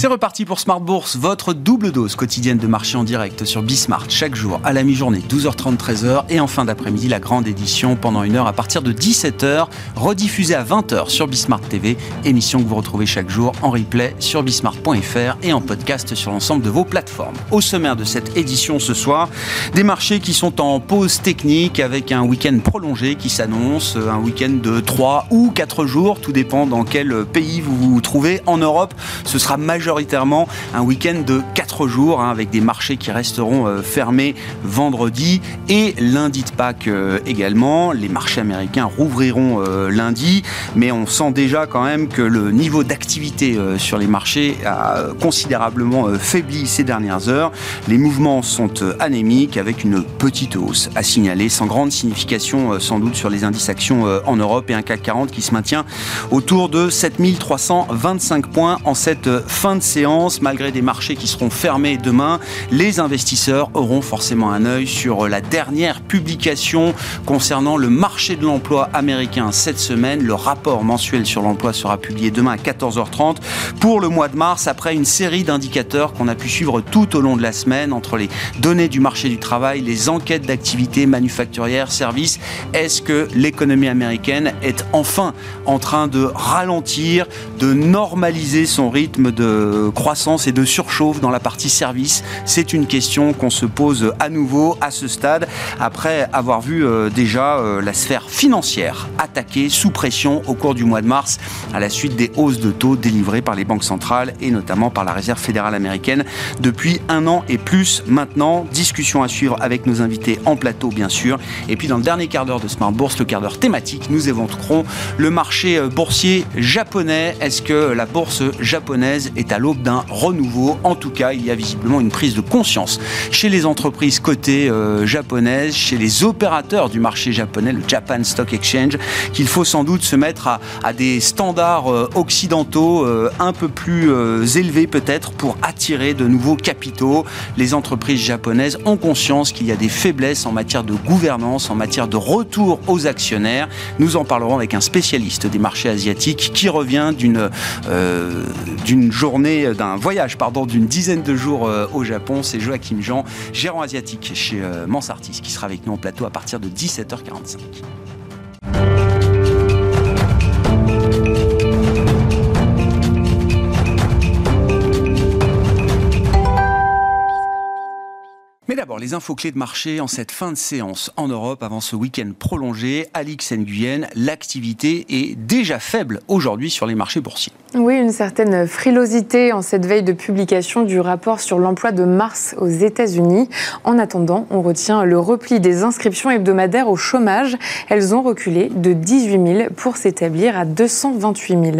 C'est reparti pour Smart Bourse, votre double dose quotidienne de marché en direct sur Bismart chaque jour à la mi-journée 12h30 13h et en fin d'après-midi la grande édition pendant une heure à partir de 17h rediffusée à 20h sur Bismart TV, émission que vous retrouvez chaque jour en replay sur bismart.fr et en podcast sur l'ensemble de vos plateformes. Au sommaire de cette édition ce soir, des marchés qui sont en pause technique avec un week-end prolongé qui s'annonce, un week-end de 3 ou 4 jours, tout dépend dans quel pays vous vous trouvez. En Europe, ce sera majeur majoritairement un week-end de 4 jours hein, avec des marchés qui resteront euh, fermés vendredi et lundi de Pâques euh, également. Les marchés américains rouvriront euh, lundi, mais on sent déjà quand même que le niveau d'activité sur les marchés a considérablement faibli ces dernières heures. Les mouvements sont anémiques avec une petite hausse à signaler, sans grande signification sans doute sur les indices actions en Europe et un CAC 40 qui se maintient autour de 7325 points en cette fin de séance, malgré des marchés qui seront fermés demain, les investisseurs auront forcément un œil sur la dernière publication concernant le marché de l'emploi américain cette semaine. Le rapport mensuel sur l'emploi sera publié demain à 14h30 pour le mois de mars, après une série d'indicateurs qu'on a pu suivre tout au long de la semaine entre les données du marché du travail, les enquêtes d'activité manufacturière, services. Est-ce que l'économie américaine est enfin en train de ralentir, de normaliser son rythme de croissance et de surchauffe dans la partie service C'est une question qu'on se pose à nouveau à ce stade, après avoir vu euh, déjà euh, la sphère financière attaquée sous pression au cours du mois de mars à la suite des hausses de taux délivrées par les banques centrales et notamment par la Réserve fédérale américaine depuis un an et plus maintenant. Discussion à suivre avec nos invités en plateau bien sûr. Et puis dans le dernier quart d'heure de Smart Bourse, le quart d'heure thématique, nous évoquerons le marché euh, boursier japonais. Est-ce que la bourse japonaise est à l'aube d'un renouveau. En tout cas, il y a visiblement une prise de conscience chez les entreprises cotées euh, japonaises, chez les opérateurs du marché japonais, le Japan Stock Exchange, qu'il faut sans doute se mettre à, des standards euh, occidentaux euh, un peu plus élevés peut-être pour attirer de nouveaux capitaux. Les entreprises japonaises ont conscience qu'il y a des faiblesses en matière de gouvernance, en matière de retour aux actionnaires. Nous en parlerons avec un spécialiste des marchés asiatiques qui revient d'une d'une journée d'un voyage pardon, d'une dizaine de jours euh, au Japon. C'est Joachim Jean, gérant asiatique chez euh, Mansartis, qui sera avec nous en plateau à partir de 17h45. Mais d'abord, les infos clés de marché en cette fin de séance en Europe avant ce week-end prolongé. Alix Nguyen, l'activité est déjà faible aujourd'hui sur les marchés boursiers. Oui, une certaine frilosité en cette veille de publication du rapport sur l'emploi de mars aux États-Unis. En attendant, on retient le repli des inscriptions hebdomadaires au chômage. Elles ont reculé de 18 000 pour s'établir à 228 000.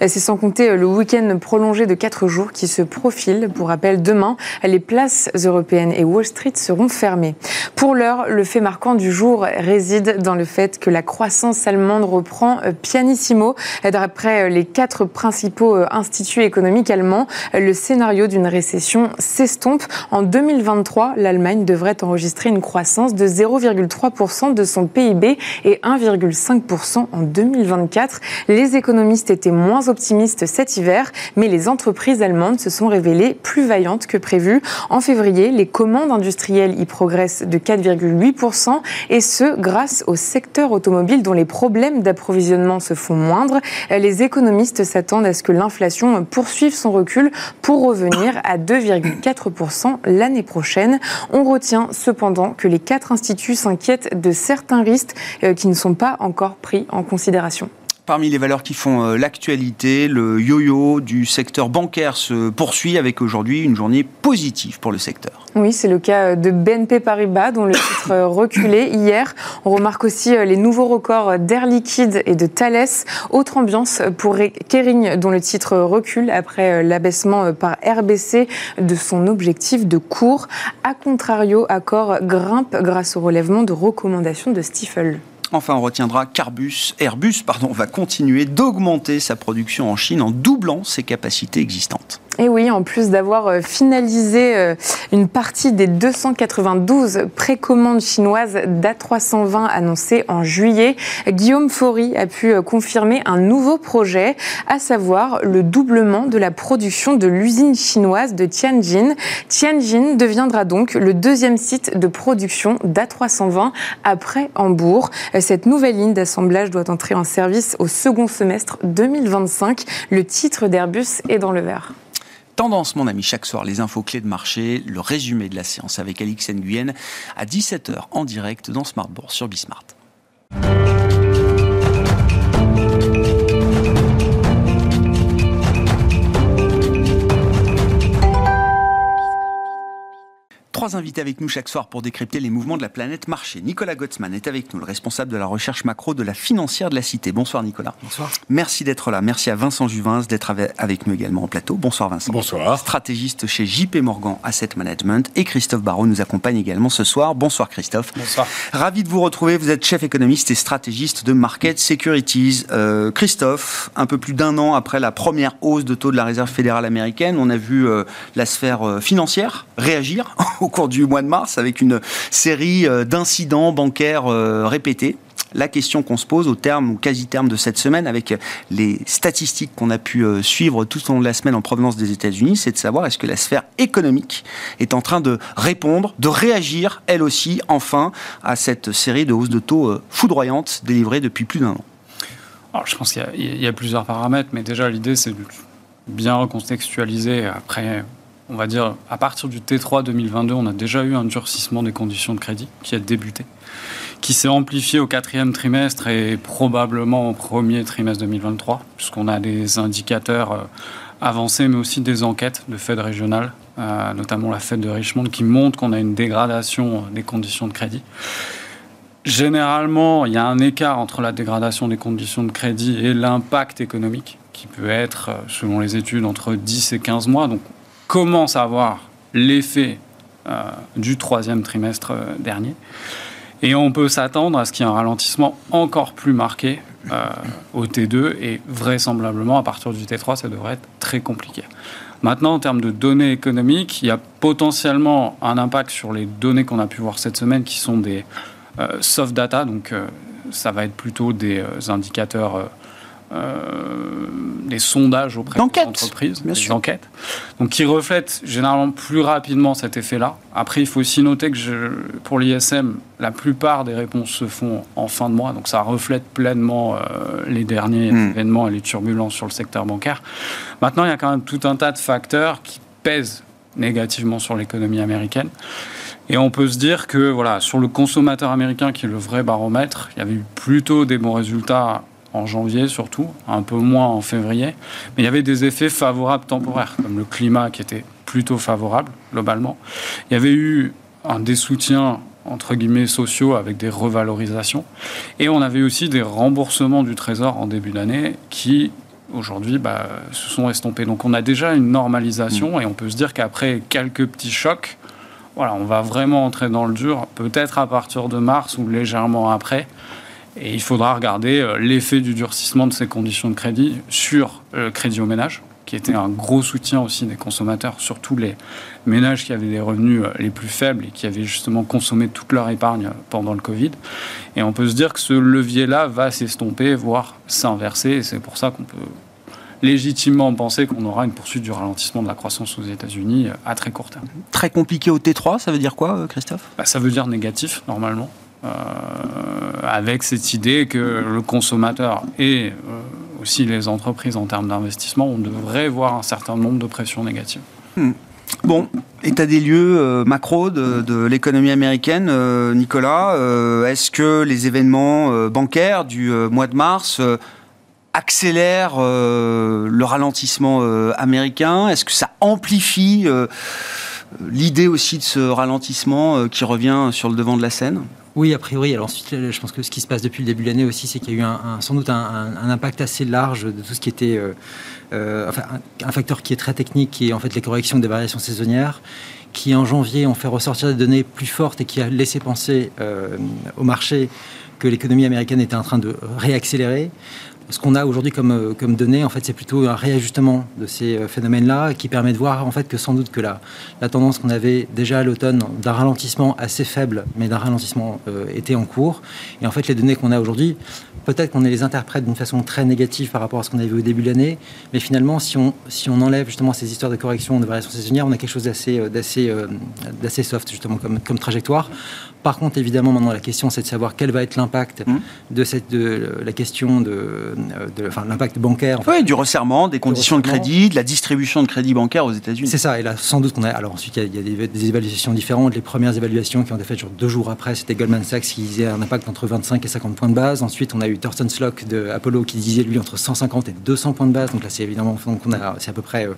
C'est sans compter le week-end prolongé de 4 jours qui se profile. Pour rappel, demain, les places européennes et Wall Street seront fermées. Pour l'heure, le fait marquant du jour réside dans le fait que la croissance allemande reprend pianissimo. D'après les quatre principaux instituts économiques allemands, le scénario d'une récession s'estompe. En 2023, l'Allemagne devrait enregistrer une croissance de 0,3% de son PIB et 1,5% en 2024. Les économistes étaient moins optimistes cet hiver, mais les entreprises allemandes se sont révélées plus vaillantes que prévu. En février, les commandes industriel y progresse de 4,8%, et ce, grâce au secteur automobile dont les problèmes d'approvisionnement se font moindres. Les économistes s'attendent à ce que l'inflation poursuive son recul pour revenir à 2,4% l'année prochaine. On retient cependant que les quatre instituts s'inquiètent de certains risques euh, qui ne sont pas encore pris en considération. Parmi les valeurs qui font euh, l'actualité, le yo-yo du secteur bancaire se poursuit avec aujourd'hui une journée positive pour le secteur. Oui, c'est le cas de BNP Paribas dont le titre reculait hier. On remarque aussi euh, les nouveaux records d'Air Liquide et de Thales. Autre ambiance pour Kering dont le titre recule après euh, l'abaissement par RBC de son objectif de cours. A contrario, Accor grimpe grâce au relèvement de recommandations de Stifel. Enfin, on retiendra qu'Airbus Airbus, va continuer d'augmenter sa production en Chine en doublant ses capacités existantes. Et oui, en plus d'avoir euh, finalisé euh, une partie des 292 précommandes chinoises d'A320 annoncées en juillet, Guillaume Faury a pu euh, confirmer un nouveau projet, à savoir le doublement de la production de l'usine chinoise de Tianjin. Tianjin deviendra donc le deuxième site de production d'A320 après Hambourg. Cette nouvelle ligne d'assemblage doit entrer en service au second semestre 2025. Le titre d'Airbus est dans le vert. Tendance, mon ami, chaque soir, les infos clés de marché, le résumé de la séance avec Alix Nguyen à 17h en direct dans Smart Bourse sur Bismart. Trois invités avec nous chaque soir pour décrypter les mouvements de la planète marché. Nicolas Gottsman est avec nous, le responsable de la recherche macro de la financière de la Cité. Bonsoir Nicolas. Bonsoir. Merci d'être là. Merci à Vincent Juvin d'être avec nous également en plateau. Bonsoir Vincent. Bonsoir. Stratégiste chez JP Morgan Asset Management et Christophe Barraud nous accompagne également ce soir. Bonsoir Christophe. Bonsoir. Ravi de vous retrouver. Vous êtes chef économiste et stratégiste de Market Securities. Euh, Christophe, un peu plus d'un an après la première hausse de taux de la Réserve fédérale américaine, on a vu euh, la sphère euh, financière réagir au cours du mois de mars avec une série euh, d'incidents bancaires euh, répétés la question qu'on se pose au terme ou quasi-terme de cette semaine avec les statistiques qu'on a pu euh, suivre tout au long de la semaine en provenance des États-Unis, c'est de savoir est-ce que la sphère économique est en train de répondre, de réagir elle aussi enfin à cette série de hausses de taux foudroyantes délivrées depuis plus d'un an. Alors, je pense qu'il y, y, a plusieurs paramètres, mais déjà l'idée c'est de bien recontextualiser après on va dire, à partir du T3 2022, on a déjà eu un durcissement des conditions de crédit qui a débuté, qui s'est amplifié au quatrième trimestre et probablement au premier trimestre 2023, puisqu'on a des indicateurs euh, avancés, mais aussi des enquêtes de Fed régionales, euh, notamment la Fed de Richmond, qui montrent qu'on a une dégradation des conditions de crédit. Généralement, il y a un écart entre la dégradation des conditions de crédit et l'impact économique, qui peut être, euh, selon les études, entre 10 et 15 mois. Donc, commence à avoir l'effet euh, du troisième trimestre euh, dernier. Et on peut s'attendre à ce qu'il y ait un ralentissement encore plus marqué euh, au T2 et vraisemblablement à partir du T3, ça devrait être très compliqué. Maintenant, en termes de données économiques, il y a potentiellement un impact sur les données qu'on a pu voir cette semaine qui sont des soft data, donc ça va être plutôt des indicateurs des sondages auprès des entreprises, bien des sûr. enquêtes, donc qui reflètent généralement plus rapidement cet effet-là. Après, il faut aussi noter que je, pour l'ISM, la plupart des réponses se font en fin de mois, donc ça reflète pleinement euh, les derniers Mm. événements et les turbulences sur le secteur bancaire. Maintenant, il y a quand même tout un tas de facteurs qui pèsent négativement sur l'économie américaine. Et on peut se dire que voilà, sur le consommateur américain, qui est le vrai baromètre, il y avait eu plutôt des bons résultats en janvier surtout, un peu moins en février, mais il y avait des effets favorables temporaires, comme le climat qui était plutôt favorable globalement. Il y avait eu un des soutiens entre guillemets sociaux avec des revalorisations, et on avait aussi des remboursements du Trésor en début d'année qui aujourd'hui bah, se sont estompés. Donc on a déjà une normalisation et on peut se dire qu'après quelques petits chocs, voilà, on va vraiment entrer dans le dur, peut-être à partir de mars ou légèrement après. Et il faudra regarder euh, l'effet du durcissement de ces conditions de crédit sur euh, le crédit au ménage, qui était un gros soutien aussi des consommateurs, surtout les ménages qui avaient des revenus euh, les plus faibles et qui avaient justement consommé toute leur épargne euh, pendant le Covid. Et on peut se dire que ce levier-là va s'estomper, voire s'inverser. Et c'est pour ça qu'on peut légitimement penser qu'on aura une poursuite du ralentissement de la croissance aux États-Unis euh, à très court terme. Très compliqué au T3, ça veut dire quoi, euh, Christophe? Bah, ça veut dire négatif, normalement. Euh, avec cette idée que le consommateur et euh, aussi les entreprises en termes d'investissement, on devrait voir un certain nombre de pressions négatives. Bon, état des lieux euh, macro de, l'économie américaine, Nicolas. Est-ce que les événements bancaires du mois de mars accélèrent le ralentissement américain? Est-ce que ça amplifie l'idée aussi de ce ralentissement qui revient sur le devant de la scène? Oui, a priori. Alors ensuite, euh, je pense que ce qui se passe depuis le début de l'année aussi, c'est qu'il y a eu sans doute un, impact assez large de tout ce qui était, euh, euh, enfin, un, facteur qui est très technique, qui est en fait les corrections des variations saisonnières, qui en janvier ont fait ressortir des données plus fortes et qui a laissé penser au marché que l'économie américaine était en train de réaccélérer ce qu'on a aujourd'hui comme, euh, comme données, en fait, c'est plutôt un réajustement de ces euh, phénomènes-là qui permet de voir en fait que sans doute que la, la tendance qu'on avait déjà à l'automne d'un ralentissement assez faible, mais d'un ralentissement euh, était en cours. Et en fait, les données qu'on a aujourd'hui, peut-être qu'on les interprète d'une façon très négative par rapport à ce qu'on avait au début de l'année, mais finalement, si on, si on enlève justement ces histoires de correction, de variation saisonnière, on a quelque chose d'assez, d'assez, d'assez soft justement comme, comme trajectoire. Par contre, évidemment, maintenant la question, c'est de savoir quel va être l'impact mmh. de cette, de la question de, de enfin, l'impact bancaire. oui, du resserrement, des conditions de crédit, de la distribution de crédit bancaire aux États-Unis. C'est ça. Et là, sans doute qu'on a. Alors ensuite, il y a, des, évaluations différentes. Les premières évaluations qui ont été faites genre deux jours après, c'était Goldman Sachs qui disait un impact entre 25 et 50 points de base. Ensuite, on a eu Thorsten Slock de Apollo qui disait lui entre 150 et 200 points de base. Donc là, c'est évidemment, donc on a, c'est à peu près. Euh,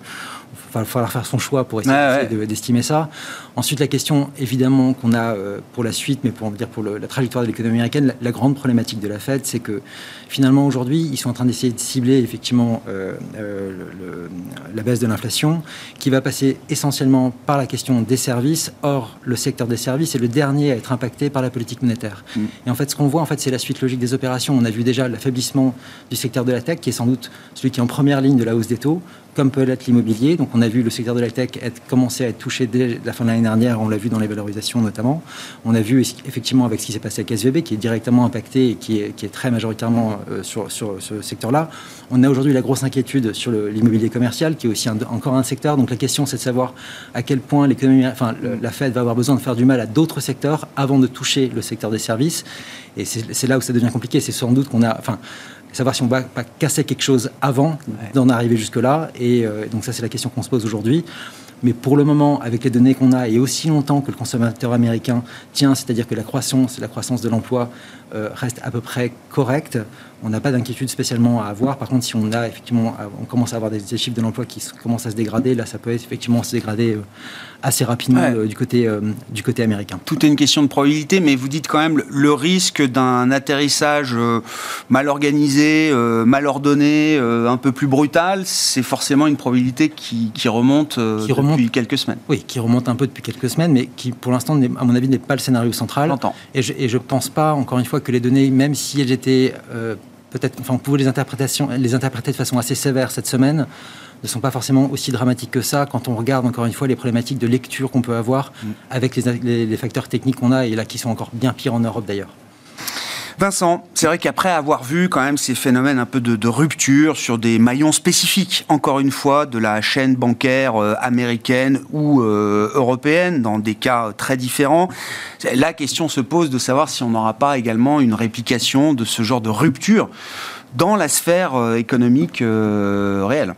il va falloir faire son choix pour essayer d'estimer ça. Ensuite, la question, évidemment, qu'on a euh, pour la suite, mais pour dire pour la trajectoire de l'économie américaine, la, grande problématique de la Fed, c'est que finalement aujourd'hui, ils sont en train d'essayer de cibler effectivement euh, euh, la baisse de l'inflation, qui va passer essentiellement par la question des services. Or, le secteur des services est le dernier à être impacté par la politique monétaire. Mm. Et en fait, ce qu'on voit, en fait, c'est la suite logique des opérations. On a vu déjà l'affaiblissement du secteur de la tech, qui est sans doute celui qui est en première ligne de la hausse des taux comme peut l'être l'immobilier. Donc on a vu le secteur de la tech être, commencer à être touché dès la fin de l'année dernière, on l'a vu dans les valorisations notamment. On a vu effectivement avec ce qui s'est passé avec SVB, qui est directement impacté et qui est, qui est très majoritairement euh, sur, sur, ce secteur-là. On a aujourd'hui la grosse inquiétude sur l'immobilier commercial, qui est aussi encore un secteur. Donc la question, c'est de savoir à quel point l'économie, enfin, la Fed va avoir besoin de faire du mal à d'autres secteurs avant de toucher le secteur des services. Et c'est là où ça devient compliqué. C'est sans doute qu'on a, enfin, savoir si on va pas casser quelque chose avant d'en arriver jusque-là. Et euh, donc ça, c'est la question qu'on se pose aujourd'hui. Mais pour le moment, avec les données qu'on a, et aussi longtemps que le consommateur américain tient, c'est-à-dire que la croissance, la croissance de l'emploi euh, reste à peu près correcte, on n'a pas d'inquiétude spécialement à avoir. Par contre, si on a effectivement, on commence à avoir des, chiffres de l'emploi qui commencent à se dégrader, là, ça peut effectivement se dégrader. Euh, assez rapidement euh, du, côté, euh, du côté américain. Tout est une question de probabilité, mais vous dites quand même le risque d'un atterrissage euh, mal organisé, mal ordonné, un peu plus brutal, c'est forcément une probabilité qui, qui remonte depuis quelques semaines. Oui, qui remonte un peu depuis quelques semaines, mais qui pour l'instant, à mon avis, n'est pas le scénario central. Et je ne pense pas, encore une fois, que les données, même si elles étaient peut-être, enfin, on pouvait les, interprétations, les interpréter de façon assez sévère cette semaine, ne sont pas forcément aussi dramatiques que ça quand on regarde encore une fois les problématiques de lecture qu'on peut avoir mm. avec les, facteurs techniques qu'on a et là qui sont encore bien pires en Europe d'ailleurs. Vincent, c'est vrai qu'après avoir vu quand même ces phénomènes un peu de, rupture sur des maillons spécifiques, encore une fois, de la chaîne bancaire euh, américaine ou euh, européenne, dans des cas très différents, la question se pose de savoir si on n'aura pas également une réplication de ce genre de rupture dans la sphère euh, économique réelle.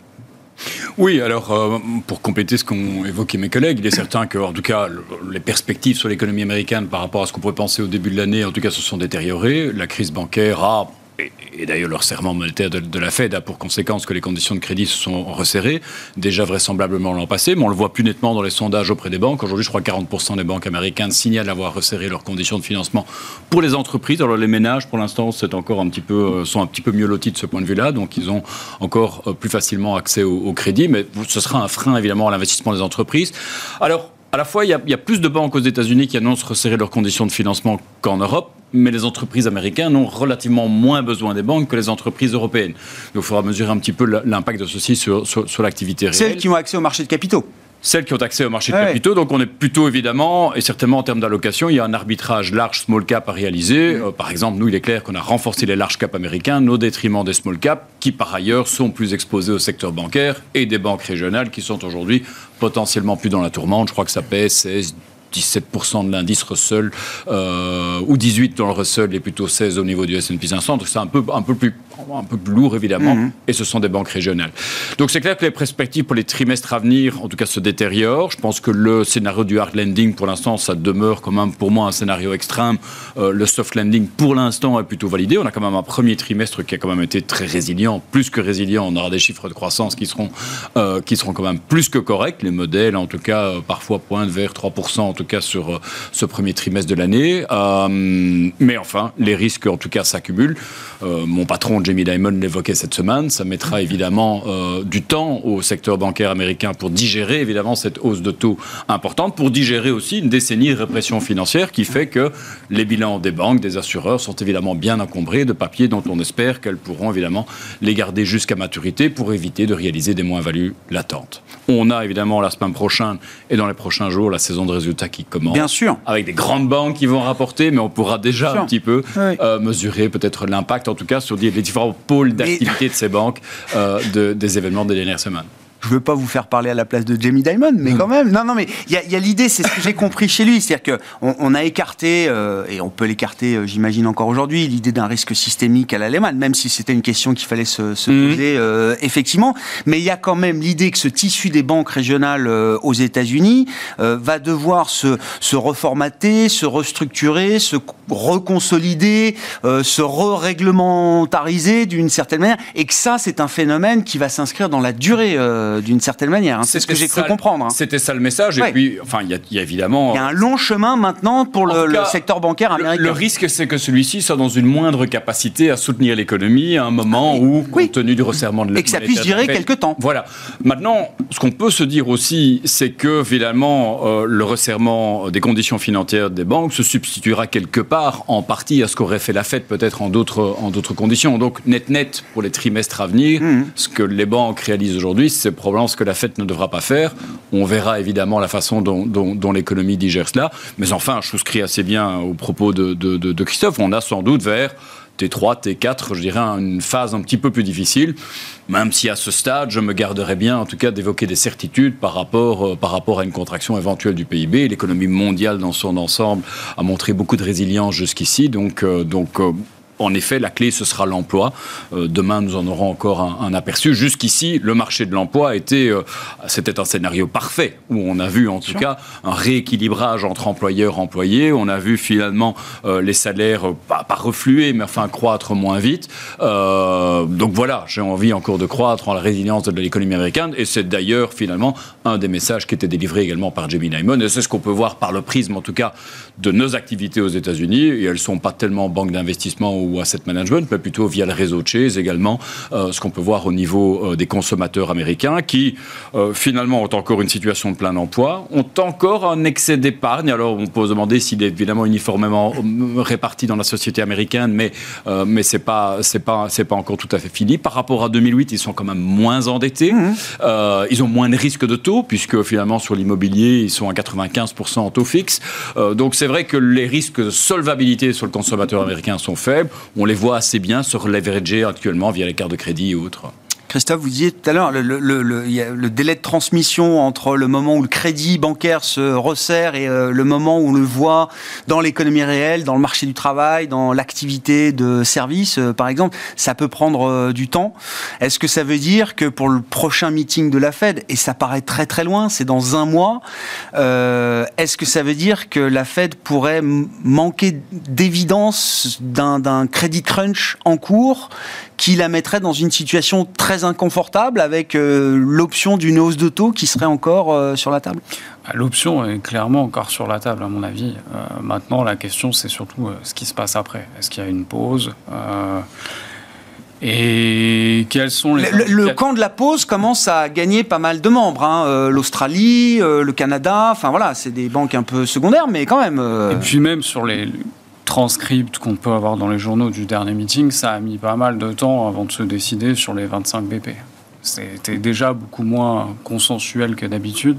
Oui, alors euh, pour compléter ce qu'ont évoqué mes collègues, il est certain que, en tout cas, les perspectives sur l'économie américaine par rapport à ce qu'on pourrait penser au début de l'année, en tout cas, se sont détériorées. La crise bancaire a et, d'ailleurs leur serment monétaire de, la Fed a pour conséquence que les conditions de crédit se sont resserrées, déjà vraisemblablement l'an passé, mais on le voit plus nettement dans les sondages auprès des banques. Aujourd'hui, je crois que 40% des banques américaines signalent avoir resserré leurs conditions de financement pour les entreprises. Alors les ménages, pour l'instant, c'est encore un petit peu, euh, sont un petit peu mieux lotis de ce point de vue-là, donc ils ont encore euh, plus facilement accès au, crédit, mais ce sera un frein évidemment à l'investissement des entreprises. Alors, à la fois, il y, a, il y a plus de banques aux États-Unis qui annoncent resserrer leurs conditions de financement qu'en Europe mais les entreprises américaines ont relativement moins besoin des banques que les entreprises européennes. Donc il faudra mesurer un petit peu l'impact de ceci sur, sur, l'activité réelle. Celles qui ont accès au marché de capitaux celles qui ont accès au marché de capitaux. Donc on est plutôt évidemment, et certainement en termes d'allocation, il y a un arbitrage large small cap à réaliser. Euh, par exemple, nous, il est clair qu'on a renforcé les large cap américains au détriment des small cap, qui par ailleurs sont plus exposés au secteur bancaire et des banques régionales qui sont aujourd'hui potentiellement plus dans la tourmente. Je crois que ça pèse 16, 17% de l'indice Russell, euh, ou 18 dans le Russell et plutôt 16 au niveau du S&P 500. Donc c'est un peu, un, peu plus, un peu plus lourd évidemment, mhm. et ce sont des banques régionales. Donc c'est clair que les perspectives pour les trimestres à venir, en tout cas, se détériorent. Je pense que le scénario du hard landing, pour l'instant, ça demeure quand même pour moi un scénario extrême. Euh, le soft landing, pour l'instant, est plutôt validé. On a quand même un premier trimestre qui a quand même été très résilient, plus que résilient. On aura des chiffres de croissance qui seront, euh, qui seront quand même plus que corrects. Les modèles, en tout cas, parfois pointent vers 3%, en tout tout cas sur ce premier trimestre de l'année. mais enfin, les risques, en tout cas, s'accumulent. mon patron, Jamie Dimon, l'évoquait cette semaine. Ça mettra évidemment du temps au secteur bancaire américain pour digérer, évidemment, cette hausse de taux importante, pour digérer aussi une décennie de répression financière qui fait que les bilans des banques, des assureurs sont évidemment bien encombrés de papiers dont on espère qu'elles pourront évidemment les garder jusqu'à maturité pour éviter de réaliser des moins-values latentes. On a évidemment la semaine prochaine et dans les prochains jours la saison de résultats qui commence. Bien sûr. Avec des grandes banques qui vont rapporter, mais on pourra déjà un petit peu euh, mesurer peut-être l'impact, en tout cas, sur les différents pôles d'activité de ces banques euh, de, des événements des dernières semaines je veux pas vous faire parler à la place de Jamie Dimon, mais quand même. Non, non, mais il y a, l'idée, c'est ce que j'ai compris chez lui, c'est-à-dire qu'on on a écarté, euh, et on peut l'écarter, euh, j'imagine encore aujourd'hui, l'idée d'un risque systémique à l'Allemagne, même si c'était une question qu'il fallait se, mhm. poser euh, effectivement. Mais il y a quand même l'idée que ce tissu des banques régionales aux États-Unis va devoir se, se reformater, se restructurer, se reconsolider, se re-réglementariser d'une certaine manière, et que ça, c'est un phénomène qui va s'inscrire dans la durée euh, d'une certaine manière. Hein. C'est ce que j'ai cru comprendre. Hein. C'était ça le message. Et puis, enfin, il y, a évidemment. Il y a un long chemin maintenant pour le, secteur bancaire américain. Le, risque, c'est que celui-ci soit dans une moindre capacité à soutenir l'économie à un moment où, compte tenu du resserrement de l'économie. Et que ça puisse durer quelques temps. Voilà. Maintenant, ce qu'on peut se dire aussi, c'est que finalement, euh, le resserrement des conditions financières des banques se substituera quelque part en partie à ce qu'aurait fait la Fed peut-être en d'autres conditions. Donc net net pour les trimestres à venir, mmh. ce que les banques réalisent aujourd'hui, c'est probablement ce que la fête ne devra pas faire. On verra évidemment la façon dont, l'économie digère cela. Mais enfin, je souscris assez bien aux propos de, Christophe. On a sans doute vers T3, T4, je dirais, une phase un petit peu plus difficile, même si à ce stade, je me garderais bien, en tout cas, d'évoquer des certitudes par rapport, euh, par rapport à une contraction éventuelle du PIB. L'économie mondiale, dans son ensemble, a montré beaucoup de résilience jusqu'ici, donc, euh, donc euh, en effet, la clé, ce sera l'emploi. Euh, demain, nous en aurons encore un, aperçu. Jusqu'ici, le marché de l'emploi était, euh, c'était un scénario parfait où on a vu en tout cas un rééquilibrage entre employeurs et employés. On a vu finalement euh, les salaires pas, pas, refluer, mais enfin croître moins vite. donc voilà, j'ai envie encore de croître en la résilience de l'économie américaine. Et c'est d'ailleurs finalement un des messages qui était délivré également par Jamie Dimon. Et c'est ce qu'on peut voir par le prisme, en tout cas, de nos activités aux États-Unis. Et elles sont pas tellement banque d'investissement ou asset management, mais plutôt via le réseau de Chase également, euh, ce qu'on peut voir au niveau euh, des consommateurs américains qui, euh, finalement, ont encore une situation de plein emploi, ont encore un excès d'épargne. Alors, on peut se demander s'il est évidemment uniformément réparti dans la société américaine, mais, mais ce n'est pas, pas, pas encore tout à fait fini. Par rapport à 2008, ils sont quand même moins endettés. Mmh. ils ont moins de risques de taux, puisque finalement, sur l'immobilier, ils sont à 95% en taux fixe. donc, c'est vrai que les risques de solvabilité sur le consommateur américain sont faibles on les voit assez bien sur leveragé actuellement via les cartes de crédit et autres. Christophe, vous disiez tout à l'heure, le, délai de transmission entre le moment où le crédit bancaire se resserre et euh, le moment où on le voit dans l'économie réelle, dans le marché du travail, dans l'activité de service, euh, par exemple, ça peut prendre euh, du temps. Est-ce que ça veut dire que pour le prochain meeting de la Fed, et ça paraît très très loin, c'est dans un mois, est-ce que ça veut dire que la Fed pourrait manquer d'évidence d'un crédit crunch en cours qui la mettrait dans une situation très inconfortable avec euh, l'option d'une hausse de taux qui serait encore euh, sur la table? Bah, L'option est clairement encore sur la table, à mon avis. Euh, maintenant, la question, c'est surtout ce qui se passe après. Est-ce qu'il y a une pause? Et quels sont les... Le, camp de la pause commence à gagner pas mal de membres. Hein. L'Australie, le Canada, enfin voilà, c'est des banques un peu secondaires, mais quand même... Et puis même sur les transcript qu'on peut avoir dans les journaux du dernier meeting, ça a mis pas mal de temps avant de se décider sur les 25 BP. C'était déjà beaucoup moins consensuel que d'habitude.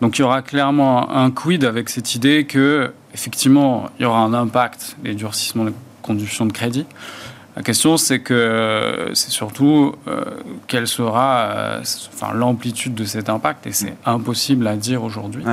Donc il y aura clairement un quid avec cette idée que, effectivement, il y aura un impact, les durcissements des conditions de crédit. La question, c'est que c'est surtout euh, quelle sera euh, enfin, l'amplitude de cet impact, et c'est impossible à dire aujourd'hui.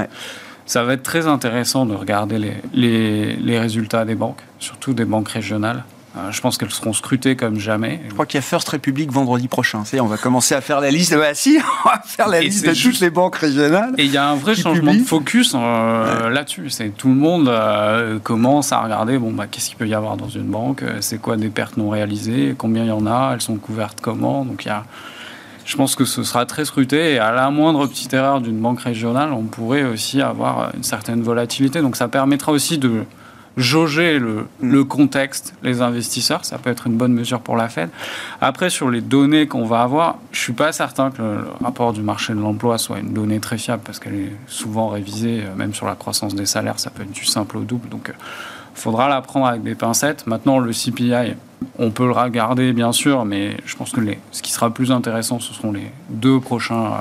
Ça va être très intéressant de regarder les, les, résultats des banques, surtout des banques régionales. Euh, je pense qu'elles seront scrutées comme jamais. Je crois qu'il y a First Republic vendredi prochain. on va commencer à faire la liste. Bah, si, on va faire la liste de toutes les banques régionales. Et il y a un vrai changement de focus euh, là-dessus. C'est tout le monde euh, commence à regarder. Bon, bah, qu'est-ce qu'il peut y avoir dans une banque? C'est quoi des pertes non réalisées? Combien il y en a? Elles sont couvertes comment? Donc il y a je pense que ce sera très scruté et à la moindre petite erreur d'une banque régionale, on pourrait aussi avoir une certaine volatilité. Donc ça permettra aussi de jauger le, contexte, les investisseurs. Ça peut être une bonne mesure pour la Fed. Après, sur les données qu'on va avoir, je ne suis pas certain que le, rapport du marché de l'emploi soit une donnée très fiable parce qu'elle est souvent révisée, euh, même sur la croissance des salaires, ça peut être du simple au double. Donc, euh, faudra la prendre avec des pincettes. Maintenant, le CPI, on peut le regarder, bien sûr, mais je pense que les, ce qui sera plus intéressant, ce seront les deux prochains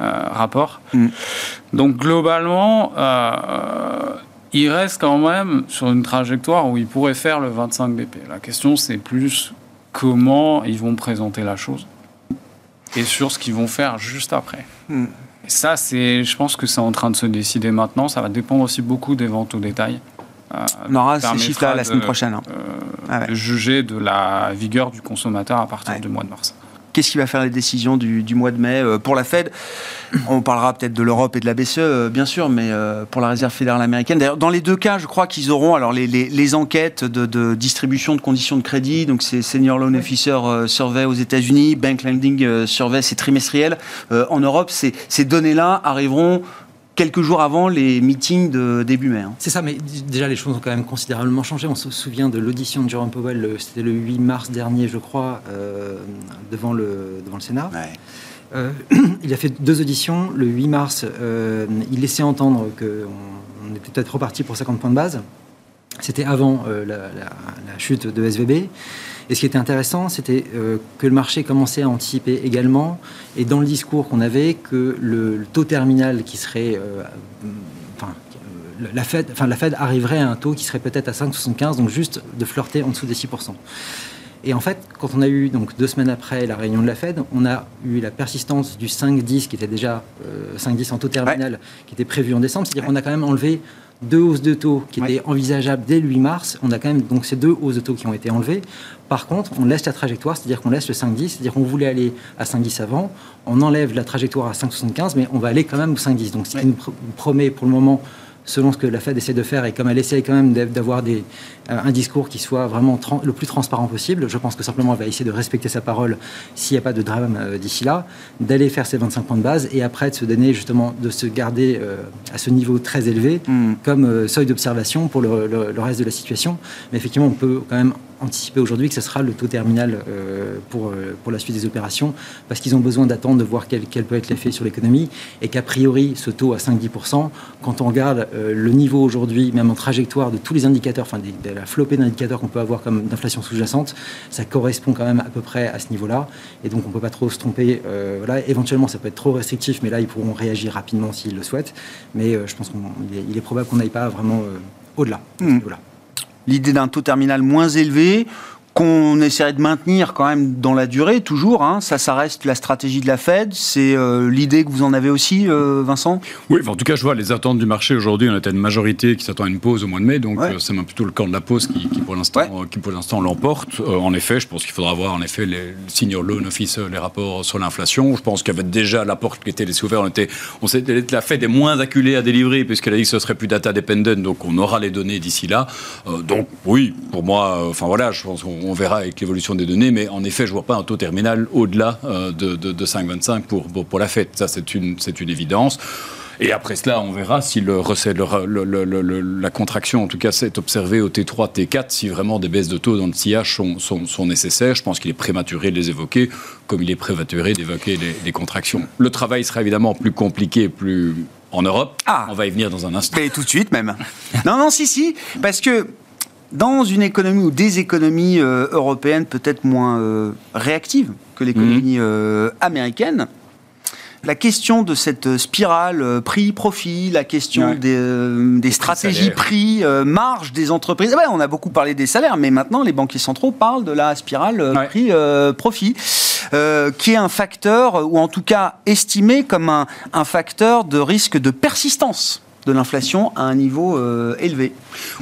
euh, rapports. Mm. Donc, globalement, il reste quand même sur une trajectoire où il pourrait faire le 25 BP. La question, c'est plus comment ils vont présenter la chose et sur ce qu'ils vont faire juste après. Et ça, c'est, je pense que c'est en train de se décider maintenant. Ça va dépendre aussi beaucoup des ventes au détail. Euh, On aura ces chiffres-là la semaine prochaine. Hein. Euh, ah juger de la vigueur du consommateur à partir du mois de mars qu'est-ce qui va faire les décisions du, mois de mai euh, pour la Fed? On parlera peut-être de l'Europe et de la BCE, bien sûr, mais pour la Réserve fédérale américaine. D'ailleurs, dans les deux cas, je crois qu'ils auront alors les, enquêtes de, distribution de conditions de crédit. Donc, c'est Senior Loan Officer Survey aux États-Unis, Bank Lending Survey, c'est trimestriel. en Europe, ces données-là arriveront quelques jours avant les meetings de début mai. Hein. C'est ça, mais déjà les choses ont quand même considérablement changé. On se souvient de l'audition de Jerome Powell, c'était le 8 mars dernier, je crois, euh, devant, le, devant le Sénat. Euh, il a fait deux auditions. Le 8 mars, euh, il laissait entendre qu'on était peut-être reparti pour 50 points de base. C'était avant la, la, chute de SVB. Et ce qui était intéressant, c'était euh, que le marché commençait à anticiper également, et dans le discours qu'on avait, que le, taux terminal qui serait... Euh, enfin, la Fed, enfin, la Fed arriverait à un taux qui serait peut-être à 5,75, donc juste de flirter en dessous des 6%. Et en fait, quand on a eu, donc deux semaines après la réunion de la Fed, on a eu la persistance du 5,10 qui était déjà 5,10 euh, en taux terminal, qui était prévu en décembre. C'est-à-dire qu'on a quand même enlevé deux hausses de taux qui étaient envisageables dès le 8 mars. On a quand même donc ces deux hausses de taux qui ont été enlevées. Par contre, on laisse la trajectoire, c'est-à-dire qu'on laisse le 5,10, c'est-à-dire qu'on voulait aller à 5,10 avant, on enlève la trajectoire à 5,75, mais on va aller quand même au 5,10. Donc, ce qui nous promet pour le moment selon ce que la Fed essaie de faire et comme elle essaie quand même d'avoir euh, un discours qui soit vraiment le plus transparent possible, je pense que simplement elle va essayer de respecter sa parole s'il n'y a pas de drame euh, d'ici là, d'aller faire ses 25 points de base et après de se donner justement, de se garder euh, à ce niveau très élevé mm. comme seuil d'observation pour le, le, reste de la situation. Mais effectivement, on peut quand même anticiper aujourd'hui que ce sera le taux terminal euh, pour, euh, pour la suite des opérations, parce qu'ils ont besoin d'attendre de voir quel, quel peut être l'effet sur l'économie, et qu'a priori, ce taux à 5-10%, quand on regarde euh, le niveau aujourd'hui, même en trajectoire de tous les indicateurs, enfin de la flopée d'indicateurs qu'on peut avoir comme d'inflation sous-jacente, ça correspond quand même à peu près à ce niveau-là, et donc on ne peut pas trop se tromper. voilà. Éventuellement, ça peut être trop restrictif, mais là, ils pourront réagir rapidement s'ils le souhaitent, mais je pense qu'il est, est, probable qu'on n'aille pas vraiment au-delà. Mmh l'idée d'un taux terminal moins élevé qu'on essaierait de maintenir quand même dans la durée, toujours. Hein. Ça, ça reste la stratégie de la Fed. C'est euh, l'idée que vous en avez aussi, euh, Vincent? Oui, en tout cas, je vois les attentes du marché aujourd'hui. On a une majorité qui s'attend à une pause au mois de mai, donc euh, c'est même plutôt le camp de la pause qui, pour l'instant, qui pour l'instant l'emporte. en effet, je pense qu'il faudra voir en effet les senior loan office, les rapports sur l'inflation. Je pense qu'il y avait déjà la porte qui était laissée ouverte. On était, on la Fed est moins acculée à délivrer puisqu'elle a dit que ce serait plus data dependent, donc on aura les données d'ici là. donc oui, pour moi, enfin voilà, je pense qu'on on verra avec l'évolution des données, mais en effet, je ne vois pas un taux terminal au-delà euh, de, de, 5,25 pour, pour, la fête. Ça, c'est une, une évidence. Et après cela, on verra si le, le, la contraction, en tout cas, s'est observée au T3, T4, si vraiment des baisses de taux dans le sillage sont, sont, sont nécessaires. Je pense qu'il est prématuré de les évoquer, comme il est prématuré d'évoquer les, contractions. Le travail sera évidemment plus compliqué, plus en Europe. Ah, on va y venir dans un instant. Et tout de suite même. non, non, si, si, parce que dans une économie ou des économies euh, européennes peut-être moins euh, réactives que l'économie mhm. euh, américaine, la question de cette spirale prix-profit, la question des, stratégies prix-marge des entreprises. Ouais, on a beaucoup parlé des salaires, mais maintenant les banquiers centraux parlent de la spirale prix-profit, qui est un facteur, ou en tout cas estimé comme un facteur de risque de persistance de l'inflation à un niveau euh, élevé.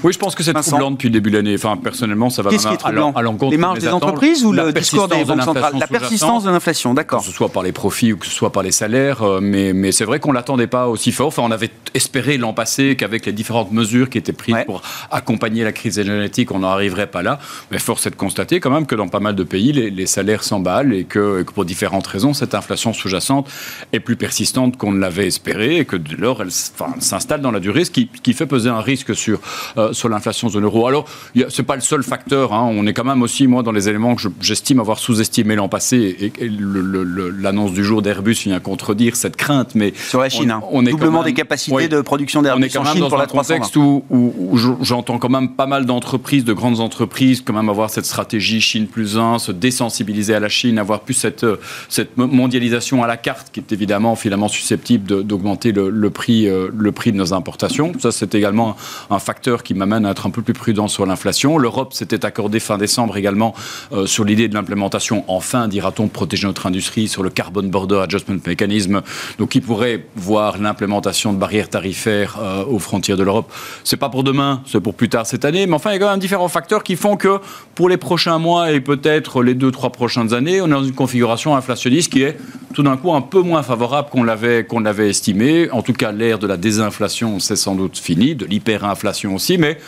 Oui, je pense que c'est troublant depuis le début de l'année. Enfin, personnellement, ça va Qu'est-ce qui est troublant à l'encontre Les marges des entreprises ou le discours des banques centrales? La persistance de l'inflation, d'accord. Que ce soit par les profits ou que ce soit par les salaires, euh, mais, mais c'est vrai qu'on ne l'attendait pas aussi fort. Enfin, on avait espéré l'an passé qu'avec les différentes mesures qui étaient prises pour accompagner la crise énergétique, on n'en arriverait pas là. Mais force est de constater quand même que dans pas mal de pays, les, salaires s'emballent et que, pour différentes raisons, cette inflation sous-jacente est plus persistante qu'on ne l'avait espéré et que de lors, elle s'installe dans la durée, ce qui, qui, fait peser un risque sur, euh, sur l'inflation zone euro. Alors, ce n'est pas le seul facteur. Hein. On est quand même aussi, moi, dans les éléments que j'estime avoir sous-estimé l'an passé et, l'annonce du jour d'Airbus vient contredire cette crainte. Mais sur la Chine, on, hein. est doublement des capacités de production d'Airbus on est quand même dans un contexte où, où, j'entends quand même pas mal d'entreprises, de grandes entreprises, quand même avoir cette stratégie Chine plus 1, se désensibiliser à la Chine, avoir plus cette, euh, cette mondialisation à la carte qui est évidemment finalement susceptible d'augmenter le, prix, euh, le prix de nos importations. Ça, c'est également un facteur qui m'amène à être un peu plus prudent sur l'inflation. L'Europe s'était accordée fin décembre également euh, sur l'idée de l'implémentation, enfin, dira-t-on, de protéger notre industrie sur le Carbon Border Adjustment Mechanism, donc qui pourrait voir l'implémentation de barrières tarifaires aux frontières de l'Europe. C'est pas pour demain, c'est pour plus tard cette année, mais enfin, il y a quand même différents facteurs qui font que pour les prochains mois et peut-être les deux, trois prochaines années, on est dans une configuration inflationniste qui est tout d'un coup un peu moins favorable qu'on l'avait qu'on l'avait estimé. En tout cas, l'ère de la désinflation, c'est sans doute fini, de l'hyperinflation aussi, mais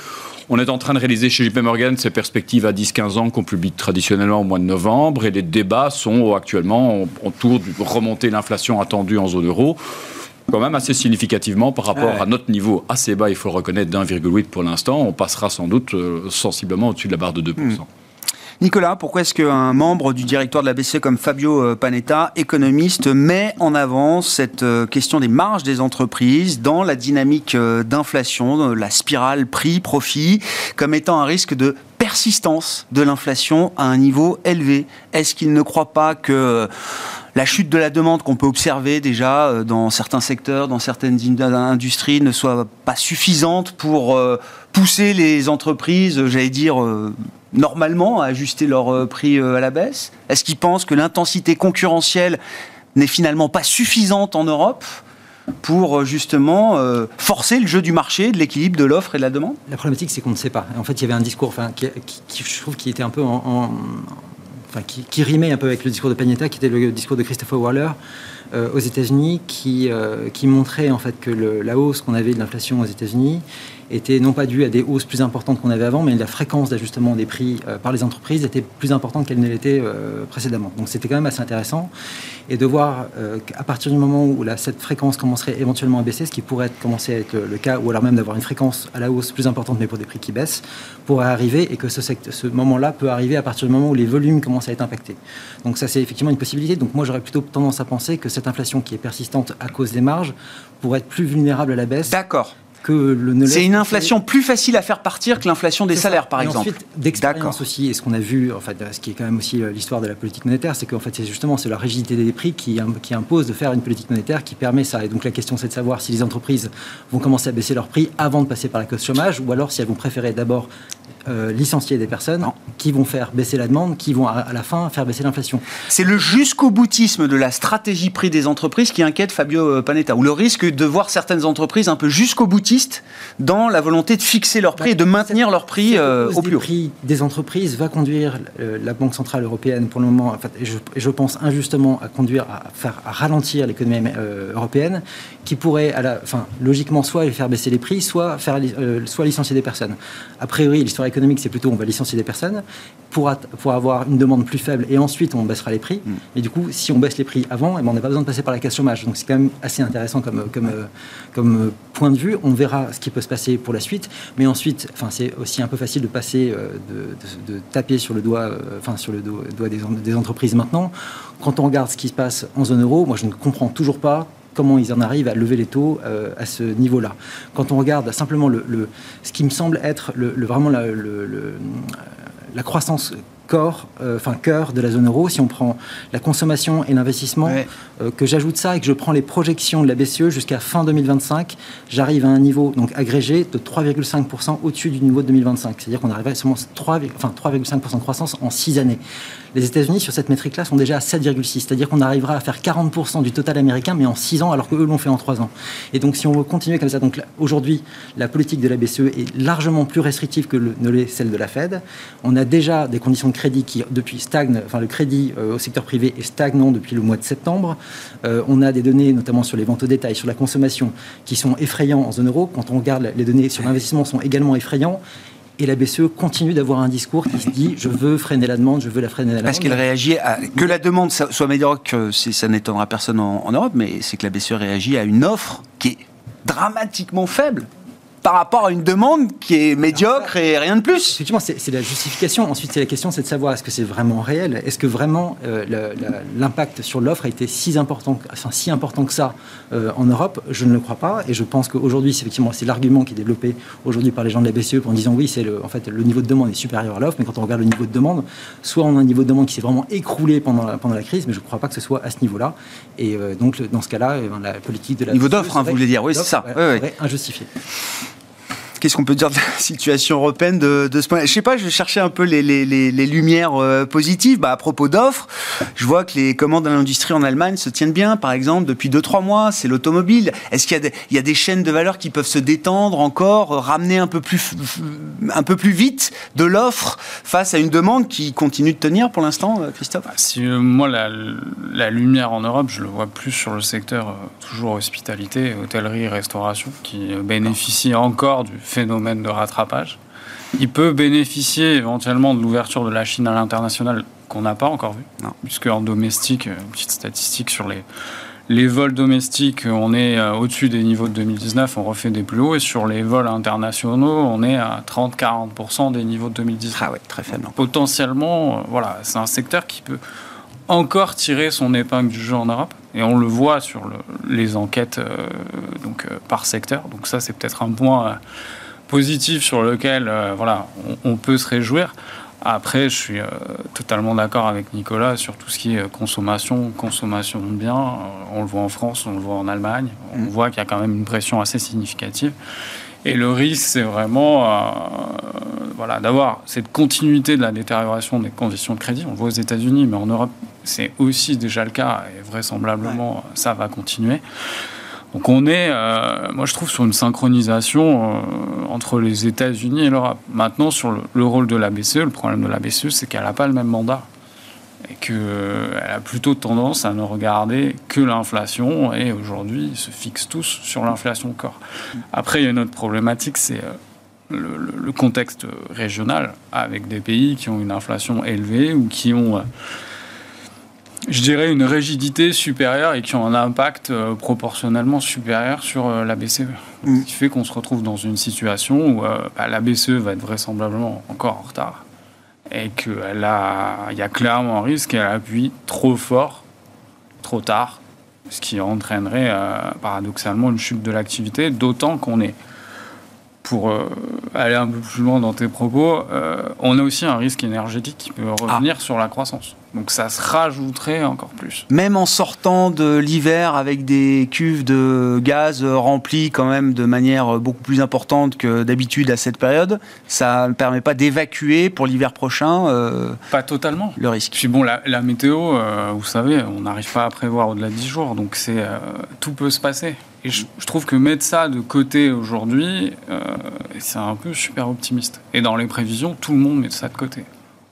on est en train de réaliser chez JP Morgan ces perspectives à 10-15 ans qu'on publie traditionnellement au mois de novembre et les débats sont actuellement autour de remonter l'inflation attendue en zone euro quand même assez significativement par rapport à notre niveau assez bas, il faut le reconnaître, d'1,8 pour l'instant. On passera sans doute euh, sensiblement au-dessus de la barre de 2%. Nicolas, pourquoi est-ce qu'un membre du directoire de la BCE comme Fabio euh, Panetta, économiste, met en avant cette euh, question des marges des entreprises dans la dynamique euh, d'inflation, la spirale prix-profit, comme étant un risque de persistance de l'inflation à un niveau élevé? Est-ce qu'il ne croit pas que la chute de la demande qu'on peut observer déjà dans certains secteurs, dans certaines industries, ne soit pas suffisante pour pousser les entreprises, j'allais dire, normalement à ajuster leur euh, prix euh, à la baisse? Est-ce qu'ils pensent que l'intensité concurrentielle n'est finalement pas suffisante en Europe pour euh, justement forcer le jeu du marché, de l'équilibre de l'offre et de la demande? La problématique, c'est qu'on ne sait pas. En fait, il y avait un discours enfin, qui, je trouve, qui était un peu en, enfin, qui, rimait un peu avec le discours de Pagnetta, qui était le discours de Christopher Waller aux États-Unis, qui, montrait en fait que la hausse qu'on avait de l'inflation aux États-Unis était non pas due à des hausses plus importantes qu'on avait avant, mais la fréquence d'ajustement des prix euh, par les entreprises était plus importante qu'elle ne l'était euh, précédemment. Donc c'était quand même assez intéressant. Et de voir euh, qu'à partir du moment où cette fréquence commencerait éventuellement à baisser, ce qui pourrait commencer à être le, cas, ou alors même d'avoir une fréquence à la hausse plus importante, mais pour des prix qui baissent, pourrait arriver et que ce moment-là peut arriver à partir du moment où les volumes commencent à être impactés. Donc ça, c'est effectivement une possibilité. Donc moi, j'aurais plutôt tendance à penser que cette inflation qui est persistante à cause des marges pourrait être plus vulnérable à la baisse. D'accord le C'est une inflation plus facile à faire partir que l'inflation des salaires, par exemple. Ensuite, d'expérience aussi, et ce qu'on a vu, en fait, ce qui est quand même aussi euh, l'histoire de la politique monétaire, c'est qu'en fait, c'est justement c'est la rigidité des prix qui, qui impose de faire une politique monétaire qui permet ça. Et donc la question, c'est de savoir si les entreprises vont commencer à baisser leurs prix avant de passer par la cause chômage, ou alors si elles vont préférer d'abord euh, licencier des personnes qui vont faire baisser la demande, qui vont à, la fin faire baisser l'inflation. C'est le jusqu'au boutisme de la stratégie prix des entreprises qui inquiète Fabio euh, Panetta, ou le risque de voir certaines entreprises un peu jusqu'au boutiste dans la volonté de fixer leur prix et de maintenir leur prix euh, au plus haut. Le prix des entreprises va conduire la Banque Centrale Européenne pour le moment, en fait, et, je, pense injustement à conduire à faire à ralentir l'économie européenne, qui pourrait, à la, enfin, logiquement, soit faire baisser les prix, soit, faire, soit licencier des personnes. A priori, l'histoire économique économique, c'est plutôt on va licencier des personnes pour, pour avoir une demande plus faible et ensuite on baissera les prix. Et mm. du coup, si on baisse les prix avant, eh ben, on n'a pas besoin de passer par la casse chômage. Donc c'est quand même assez intéressant comme, comme, comme point de vue. On verra ce qui peut se passer pour la suite. Mais ensuite, enfin, c'est aussi un peu facile de passer, euh, de, de, taper sur le doigt, euh, enfin, sur le doigt des, des entreprises maintenant. Quand on regarde ce qui se passe en zone euro, moi je ne comprends toujours pas comment ils en arrivent à lever les taux euh, à ce niveau-là. Quand on regarde simplement le, ce qui me semble être vraiment la croissance corps, enfin cœur de la zone euro. Si on prend la consommation et l'investissement, que j'ajoute ça et que je prends les projections de la BCE jusqu'à fin 2025, j'arrive à un niveau donc agrégé de 3,5% au-dessus du niveau de 2025. C'est-à-dire qu'on arriverait à seulement 3,5% enfin, de croissance en 6 années. Les États-Unis, sur cette métrique-là, sont déjà à 7,6. C'est-à-dire qu'on arrivera à faire 40% du total américain, mais en 6 ans, alors qu'eux l'ont fait en 3 ans. Et donc, si on veut continuer comme ça, donc aujourd'hui, la politique de la BCE est largement plus restrictive que ne l'est celle de la Fed. On a déjà des conditions de crédit qui, depuis, stagnent. Enfin, le crédit euh, au secteur privé est stagnant depuis le mois de septembre. Euh, on a des données, notamment sur les ventes au détail, sur la consommation, qui sont effrayants en zone euro. Quand on regarde les données sur l'investissement, sont également effrayants. Et la BCE continue d'avoir un discours qui se dit je veux freiner la demande, je veux la freiner la demande. Parce qu'elle réagit à que la demande soit médiocre, ça n'étonnera personne en, en Europe, mais c'est que la BCE réagit à une offre qui est dramatiquement faible par rapport à une demande qui est médiocre et rien de plus. Effectivement, c'est la justification. Ensuite, c'est la question, c'est de savoir est-ce que c'est vraiment réel? Est-ce que vraiment euh, l'impact sur l'offre a été si important, enfin, si important que ça euh, en Europe? Je ne le crois pas. Et je pense qu'aujourd'hui, c'est effectivement c'est l'argument qui est développé aujourd'hui par les gens de la BCE en disant oui, c'est le, en fait, le niveau de demande est supérieur à l'offre. Mais quand on regarde le niveau de demande, soit on a un niveau de demande qui s'est vraiment écroulé pendant la, pendant la crise, mais je ne crois pas que ce soit à ce niveau-là. Et euh, donc, dans ce cas-là, la politique de la niveau d'offre, hein, vous voulez dire, oui, c'est ça, ouais, injustifié. Qu'est-ce qu'on peut dire de la situation européenne de, ce point Je sais pas, je cherchais un peu les, lumières euh, positives. Bah, à propos d'offres, je vois que les commandes à l'industrie en Allemagne se tiennent bien, par exemple, depuis 2-3 mois. C'est l'automobile. Est-ce qu'il y, a des chaînes de valeur qui peuvent se détendre encore, ramener un peu plus, un peu plus vite de l'offre face à une demande qui continue de tenir pour l'instant, euh, Christophe? Bah, Si euh, moi, la, lumière en Europe, je le vois plus sur le secteur toujours hospitalité, hôtellerie, restauration, qui bénéficie encore du phénomène de rattrapage. Il peut bénéficier éventuellement de l'ouverture de la Chine à l'international qu'on n'a pas encore vu, puisque en domestique, euh, une petite statistique sur les, les vols domestiques, on est euh, au-dessus des niveaux de 2019, on refait des plus hauts, et sur les vols internationaux, on est à 30-40% des niveaux de 2019. Ah ouais, très faible. Potentiellement, euh, voilà, c'est un secteur qui peut encore tirer son épingle du jeu en Europe. Et on le voit sur les enquêtes donc, par secteur. Donc ça, c'est peut-être un point positif sur lequel euh, voilà, on, peut se réjouir. Après, je suis euh, totalement d'accord avec Nicolas sur tout ce qui est consommation, consommation de biens. Euh, on le voit en France, on le voit en Allemagne. On mm. voit qu'il y a quand même une pression assez significative. Et le risque, c'est vraiment voilà, d'avoir cette continuité de la détérioration des conditions de crédit. On le voit aux États-Unis, mais en Europe, c'est aussi déjà le cas et vraisemblablement, ça va continuer. Donc on est, euh, moi je trouve, sur une synchronisation euh, entre les États-Unis et l'Europe. Maintenant, sur le, rôle de la BCE, le problème de la BCE, c'est qu'elle n'a pas le même mandat. Et qu'elle a plutôt tendance à ne regarder que l'inflation. Et aujourd'hui, ils se fixent tous sur l'inflation corps. Après, il y a une autre problématique, c'est euh, le, contexte régional, avec des pays qui ont une inflation élevée ou qui ont je dirais, une rigidité supérieure et qui ont un impact euh, proportionnellement supérieur sur euh, la BCE. Mm. Ce qui fait qu'on se retrouve dans une situation où euh, bah, la BCE va être vraisemblablement encore en retard et qu'il y a clairement un risque qu'elle appuie trop fort, trop tard, ce qui entraînerait paradoxalement une chute de l'activité, d'autant qu'on est pour euh, aller un peu plus loin dans tes propos, euh, on a aussi un risque énergétique qui peut revenir ah. sur la croissance. Donc ça se rajouterait encore plus. Même en sortant de l'hiver avec des cuves de gaz remplies quand même de manière beaucoup plus importante que d'habitude à cette période, ça ne permet pas d'évacuer pour l'hiver prochain euh, Pas totalement. Le risque. Puis bon, la, météo, vous savez, on n'arrive pas à prévoir au-delà de 10 jours, donc c'est tout peut se passer. Et je, trouve que mettre ça de côté aujourd'hui, euh, c'est un peu super optimiste. Et dans les prévisions, tout le monde met ça de côté.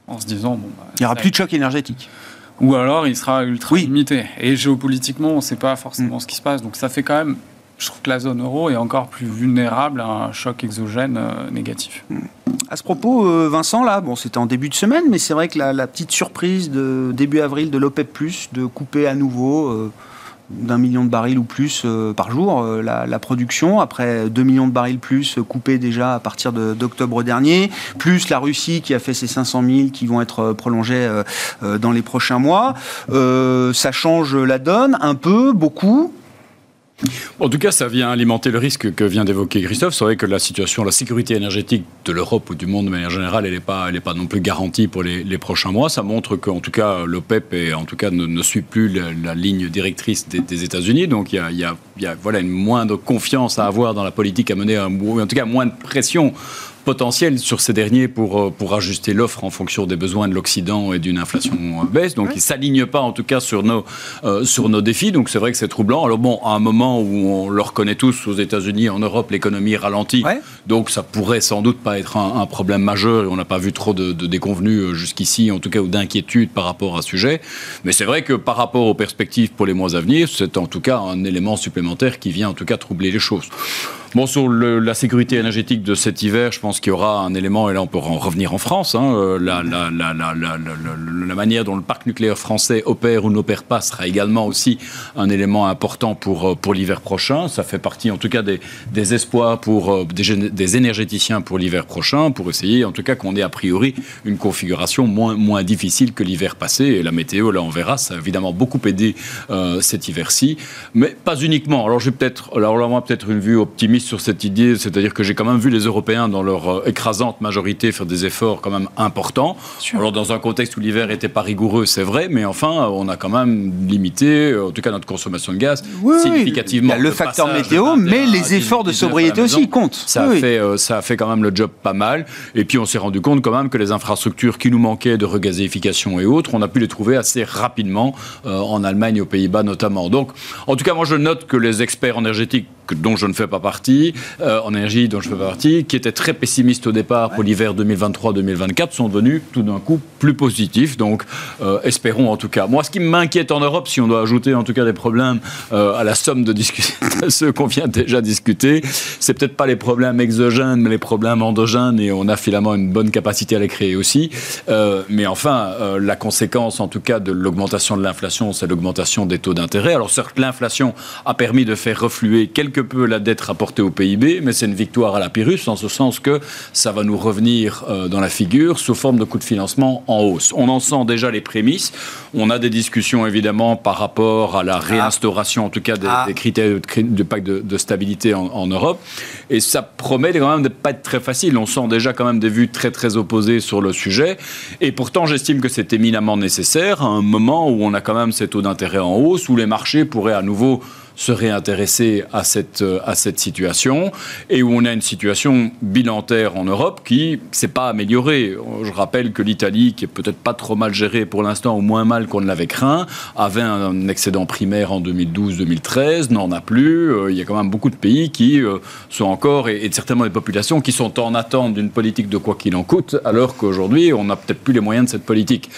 En se disant, bon. Bah, il n'y aura plus de choc énergétique. Ou alors, il sera ultra limité. Et géopolitiquement, on ne sait pas forcément mm. ce qui se passe. Donc, ça fait quand même. Je trouve que la zone euro est encore plus vulnérable à un choc exogène euh, négatif. Mm. À ce propos, euh, Vincent, là, bon, c'était en début de semaine, mais c'est vrai que la, la, petite surprise de début avril de l'OPEP, de couper à nouveau d'un million de barils ou plus euh, par jour euh, la, production, après 2 millions de barils plus coupés déjà à partir d'octobre dernier, plus la Russie qui a fait ses 500 000 qui vont être prolongés euh, dans les prochains mois. ça change la donne un peu, beaucoup En tout cas, ça vient alimenter le risque que vient d'évoquer Christophe. C'est vrai que la situation, la sécurité énergétique de l'Europe ou du monde de manière générale, elle n'est pas, pas non plus garantie pour les, prochains mois. Ça montre qu'en tout cas, l'OPEP en tout cas ne, suit plus la, ligne directrice des, États-Unis. Donc il y a, y voilà une moindre confiance à avoir dans la politique à mener, ou en tout cas moins de pression potentiel sur ces derniers pour, euh, pour ajuster l'offre en fonction des besoins de l'Occident et d'une inflation baisse. Donc, ils ne s'alignent pas, en tout cas, sur nos, euh, sur nos défis. Donc, c'est vrai que c'est troublant. Alors, bon, à un moment où on le reconnaît tous, aux États-Unis, en Europe, l'économie ralentit. Donc, ça pourrait sans doute pas être un, problème majeur. Et on n'a pas vu trop de, de déconvenus euh, jusqu'ici, en tout cas, ou d'inquiétude par rapport à ce sujet. Mais c'est vrai que par rapport aux perspectives pour les mois à venir, c'est en tout cas un élément supplémentaire qui vient, en tout cas, troubler les choses. Bon, sur la sécurité énergétique de cet hiver, je pense qu'il y aura un élément, et là on peut en revenir en France, hein, euh, la, manière dont le parc nucléaire français opère ou n'opère pas sera également aussi un élément important pour, euh, pour l'hiver prochain. Ça fait partie en tout cas des, des espoirs pour euh, des, énergéticiens pour l'hiver prochain, pour essayer en tout cas qu'on ait a priori une configuration moins, moins difficile que l'hiver passé. Et la météo, là on verra, ça a évidemment beaucoup aidé cet hiver-ci, mais pas uniquement. Alors j'ai peut-être, là, moi peut-être une vue optimiste sur cette idée, c'est-à-dire que j'ai quand même vu les Européens, dans leur euh, écrasante majorité, faire des efforts quand même importants. Alors dans un contexte où l'hiver n'était pas rigoureux, c'est vrai, mais enfin, on a quand même limité, euh, en tout cas notre consommation de gaz, significativement. Il y a le, facteur météo, mais les efforts de sobriété aussi comptent. Ça, a fait, euh, ça a fait quand même le job pas mal. Et puis on s'est rendu compte quand même que les infrastructures qui nous manquaient de regazéification et autres, on a pu les trouver assez rapidement en Allemagne, aux Pays-Bas notamment. Donc, en tout cas, moi je note que les experts énergétiques dont je ne fais pas partie, euh, en énergie dont je ne fais pas partie, qui étaient très pessimistes au départ pour l'hiver 2023-2024, sont devenus tout d'un coup plus positifs. Donc, euh, espérons en tout cas. Moi, ce qui m'inquiète en Europe, si on doit ajouter en tout cas des problèmes euh, à la somme de, de ceux qu'on vient déjà discuter, c'est peut-être pas les problèmes exogènes, mais les problèmes endogènes, et on a finalement une bonne capacité à les créer aussi. mais enfin, la conséquence en tout cas de l'augmentation de l'inflation, c'est l'augmentation des taux d'intérêt. Alors certes, l'inflation a permis de faire refluer quelques peu la dette rapportée au PIB, mais c'est une victoire à la Pyrrhus, en ce sens que ça va nous revenir euh, dans la figure sous forme de coûts de financement en hausse. On en sent déjà les prémices. On a des discussions évidemment par rapport à la réinstauration, en tout cas des, ah. critères de, pacte de, stabilité en, Europe. Et ça promet quand même de pas être très facile. On sent déjà quand même des vues très très opposées sur le sujet. Et pourtant, j'estime que c'est éminemment nécessaire à un moment où on a quand même ces taux d'intérêt en hausse, où les marchés pourraient à nouveau se réintéresser à cette, euh, à cette situation et où on a une situation bilantaire en Europe qui s'est pas améliorée. Je rappelle que l'Italie, qui est peut-être pas trop mal gérée pour l'instant, ou moins mal qu'on ne l'avait craint, avait un excédent primaire en 2012-2013, n'en a plus. Euh, il y a quand même beaucoup de pays qui euh, sont encore, et, certainement des populations, qui sont en attente d'une politique de quoi qu'il en coûte, alors qu'aujourd'hui, on n'a peut-être plus les moyens de cette politique.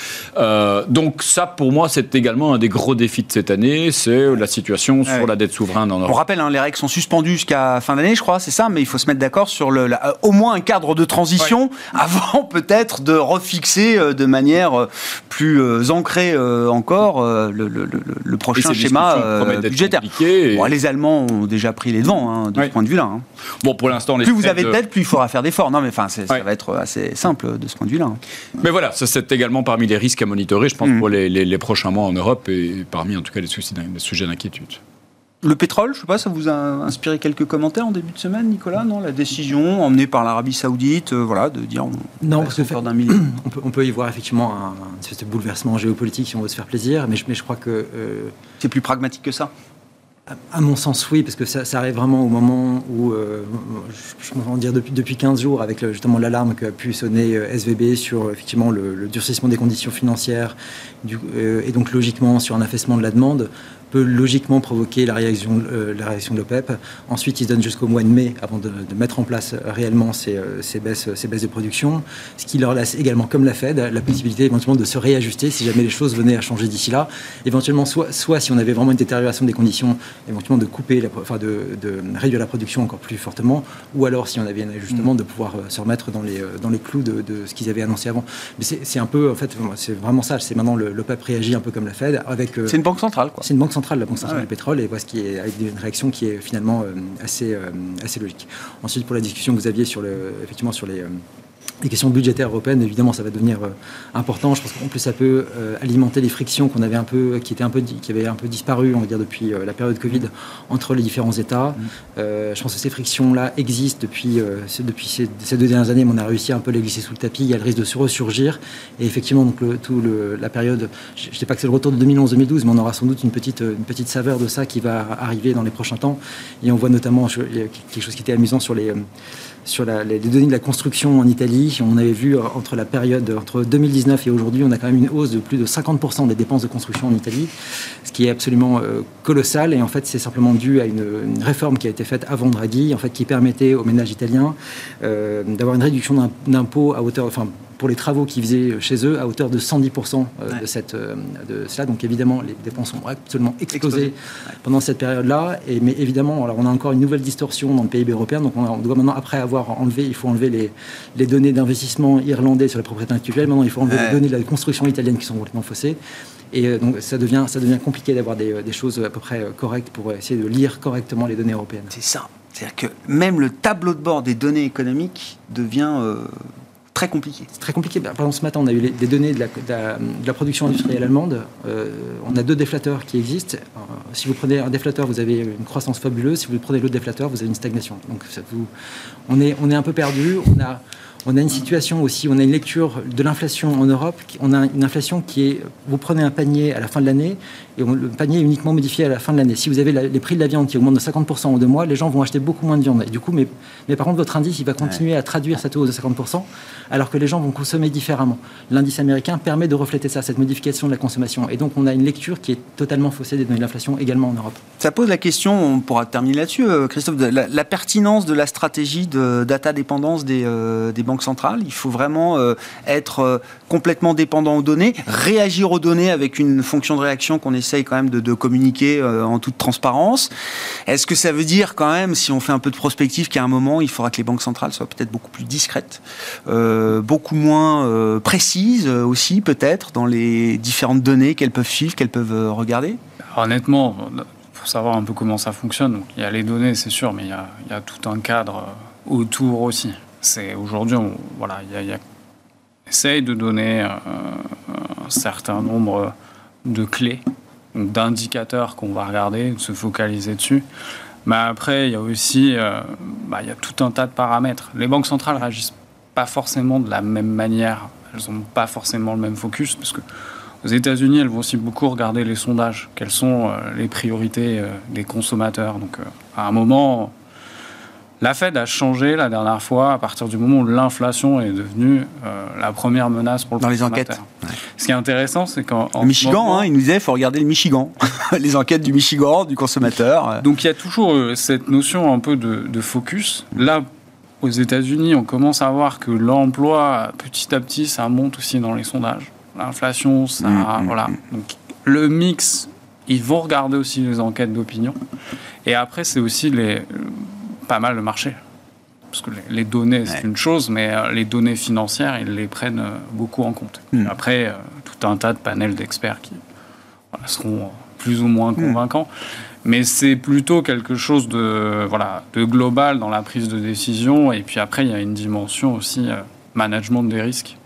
donc ça, pour moi, c'est également un des gros défis de cette année, c'est la situation sur la dette souveraine en Europe. On rappelle, hein, les règles sont suspendues jusqu'à fin d'année, je crois, c'est ça, mais il faut se mettre d'accord sur le, euh, au moins un cadre de transition avant peut-être de refixer euh, de manière euh, plus ancrée encore le, prochain schéma budgétaire. les Allemands ont déjà pris les devants hein, de ce point de vue-là. Hein. Bon, pour l'instant, plus vous avez de dette, plus il faudra faire d'efforts. Non, mais enfin, ça va être assez simple de ce point de vue-là. Mais voilà, ça c'est également parmi les risques à monitorer, je pense, mmh. pour les, prochains mois en Europe et parmi en tout cas les, les sujets d'inquiétude. Le pétrole, je ne sais pas, ça vous a inspiré quelques commentaires en début de semaine, Nicolas Non, la décision emmenée par l'Arabie Saoudite, euh, voilà, de dire on non, parce que d'un million. On peut, on peut, y voir effectivement un, espèce de bouleversement géopolitique si on veut se faire plaisir, mais je, mais je crois que euh, c'est plus pragmatique que ça? À mon sens, oui, parce que ça, arrive vraiment au moment où, euh, je, je dire depuis, depuis 15 jours, avec justement l'alarme qu'a pu sonner SVB sur effectivement le, durcissement des conditions financières, du, et donc logiquement sur un affaissement de la demande, peut logiquement provoquer la réaction, euh, la réaction de l'OPEP. Ensuite, ils se donnent jusqu'au mois de mai avant de, mettre en place réellement ces, euh, ces, baisses, ces baisses de production, ce qui leur laisse également, comme la Fed, la possibilité éventuellement de se réajuster si jamais les choses venaient à changer d'ici là. Éventuellement, soit, soit si on avait vraiment une détérioration des conditions, éventuellement de couper, la, enfin de, de, réduire la production encore plus fortement, ou alors si on avait un ajustement, de pouvoir euh, se remettre dans les, dans les clous de, de ce qu'ils avaient annoncé avant. Mais c'est un peu, en fait, c'est vraiment ça. C'est maintenant l'OPEP réagit un peu comme la Fed avec. C'est une banque centrale, quoi. C'est une banque centrale, la Banque centrale du pétrole, et voilà ce qui est avec une réaction qui est finalement euh, assez, euh, assez logique. Ensuite, pour la discussion que vous aviez sur le, effectivement sur les euh, les questions budgétaires européennes, évidemment, ça va devenir euh, important. Je pense qu'en plus, ça peut euh, alimenter les frictions qu'on avait un peu, qui étaient un peu, qui avaient un peu disparu, on va dire, depuis euh, la période Covid entre les différents États. Mm. je pense que ces frictions-là existent depuis, depuis ces, deux dernières années, mais on a réussi un peu à les glisser sous le tapis. Il y a le risque de se ressurgir. Et effectivement, donc, le, tout le, la période, je ne sais pas que c'est le retour de 2011-2012, mais on aura sans doute une petite, une petite saveur de ça qui va arriver dans les prochains temps. Et on voit notamment il y a quelque chose qui était amusant sur les sur les données de la construction en Italie, on avait vu euh, entre la période entre 2019 et aujourd'hui, on a quand même une hausse de plus de 50% des dépenses de construction en Italie, ce qui est absolument euh, colossal. Et en fait, c'est simplement dû à une, réforme qui a été faite avant Draghi, en fait, qui permettait aux ménages italiens euh, d'avoir une réduction d'impôts à hauteur, pour les travaux qu'ils faisaient chez eux à hauteur de 110% euh, de, cette, euh, de cela. Donc évidemment, les dépenses ont absolument explosé, pendant cette période-là. Et, mais évidemment, alors on a encore une nouvelle distorsion dans le PIB européen. Donc on, doit maintenant, après avoir enlevé, il faut enlever les, les données d'investissement irlandais sur les propriétés intellectuelles. Maintenant, il faut enlever les données de la construction italienne qui sont complètement faussées. Et euh, donc ça devient, ça devient compliqué d'avoir des, des, choses à peu près correctes pour essayer de lire correctement les données européennes. C'est ça. C'est-à-dire que même le tableau de bord des données économiques devient compliqué. C'est très compliqué. Par exemple, ce matin, on a eu des données de la, production industrielle allemande. Euh, on a deux déflateurs qui existent. Euh, si vous prenez un déflateur, vous avez une croissance fabuleuse. Si vous prenez l'autre déflateur, vous avez une stagnation. Donc, on, est, on est un peu perdu. On a, on a une situation aussi, on a une lecture de l'inflation en Europe. On a une inflation qui est, vous prenez un panier à la fin de l'année et le panier est uniquement modifié à la fin de l'année. Si vous avez les prix de la viande qui augmentent de 50% en deux mois, les gens vont acheter beaucoup moins de viande. Et du coup, mais, mais par contre, votre indice, il va continuer à traduire cette hausse de 50%, alors que les gens vont consommer différemment. L'indice américain permet de refléter ça, cette modification de la consommation. Et donc, on a une lecture qui est totalement faussée des données de l'inflation également en Europe. Ça pose la question, on pourra terminer là-dessus, euh, Christophe, de la, pertinence de la stratégie de data dépendance des, euh, des banques centrales. Il faut vraiment euh, être complètement dépendant aux données, réagir aux données avec une fonction de réaction qu'on essaye quand même de, communiquer euh, en toute transparence. Est-ce que ça veut dire quand même, si on fait un peu de prospective, qu'à un moment, il faudra que les banques centrales soient peut-être beaucoup plus discrètes, euh, beaucoup moins euh, précises aussi peut-être dans les différentes données qu'elles peuvent suivre, qu'elles peuvent regarder? Honnêtement, pour savoir un peu comment ça fonctionne, il y a les données, c'est sûr, mais il y, a, tout un cadre autour aussi. C'est aujourd'hui, voilà, il essaye de donner un certain nombre de clés d'indicateurs qu'on va regarder, de se focaliser dessus. Mais après, il y a aussi euh, bah, y a tout un tas de paramètres. Les banques centrales réagissent pas forcément de la même manière. Elles n'ont pas forcément le même focus parce que aux États-Unis, elles vont aussi beaucoup regarder les sondages. Quelles sont euh, les priorités euh, des consommateurs Donc, à un moment, la Fed a changé la dernière fois à partir du moment où l'inflation est devenue euh, la première menace pour le Dans les enquêtes. Ce qui est intéressant, c'est qu'en. Michigan, hein, il nous disait qu'il faut regarder le Michigan. les enquêtes du Michigan, du consommateur. Donc il y a toujours euh, cette notion un peu de, focus. Là, aux États-Unis, on commence à voir que l'emploi, petit à petit, ça monte aussi dans les sondages. L'inflation, ça. Mm, mm, voilà. Mm. Donc le mix, ils vont regarder aussi les enquêtes d'opinion. Et après, c'est aussi les pas mal le marché. Parce que les données, c'est une chose, mais euh, les données financières, ils les prennent euh, beaucoup en compte. Hmm. Après, euh, tout un tas de panels d'experts qui seront plus ou moins hmm. convaincants. Mais c'est plutôt quelque chose de, voilà, de global dans la prise de décision. Et puis après, il y a une dimension aussi management des risques.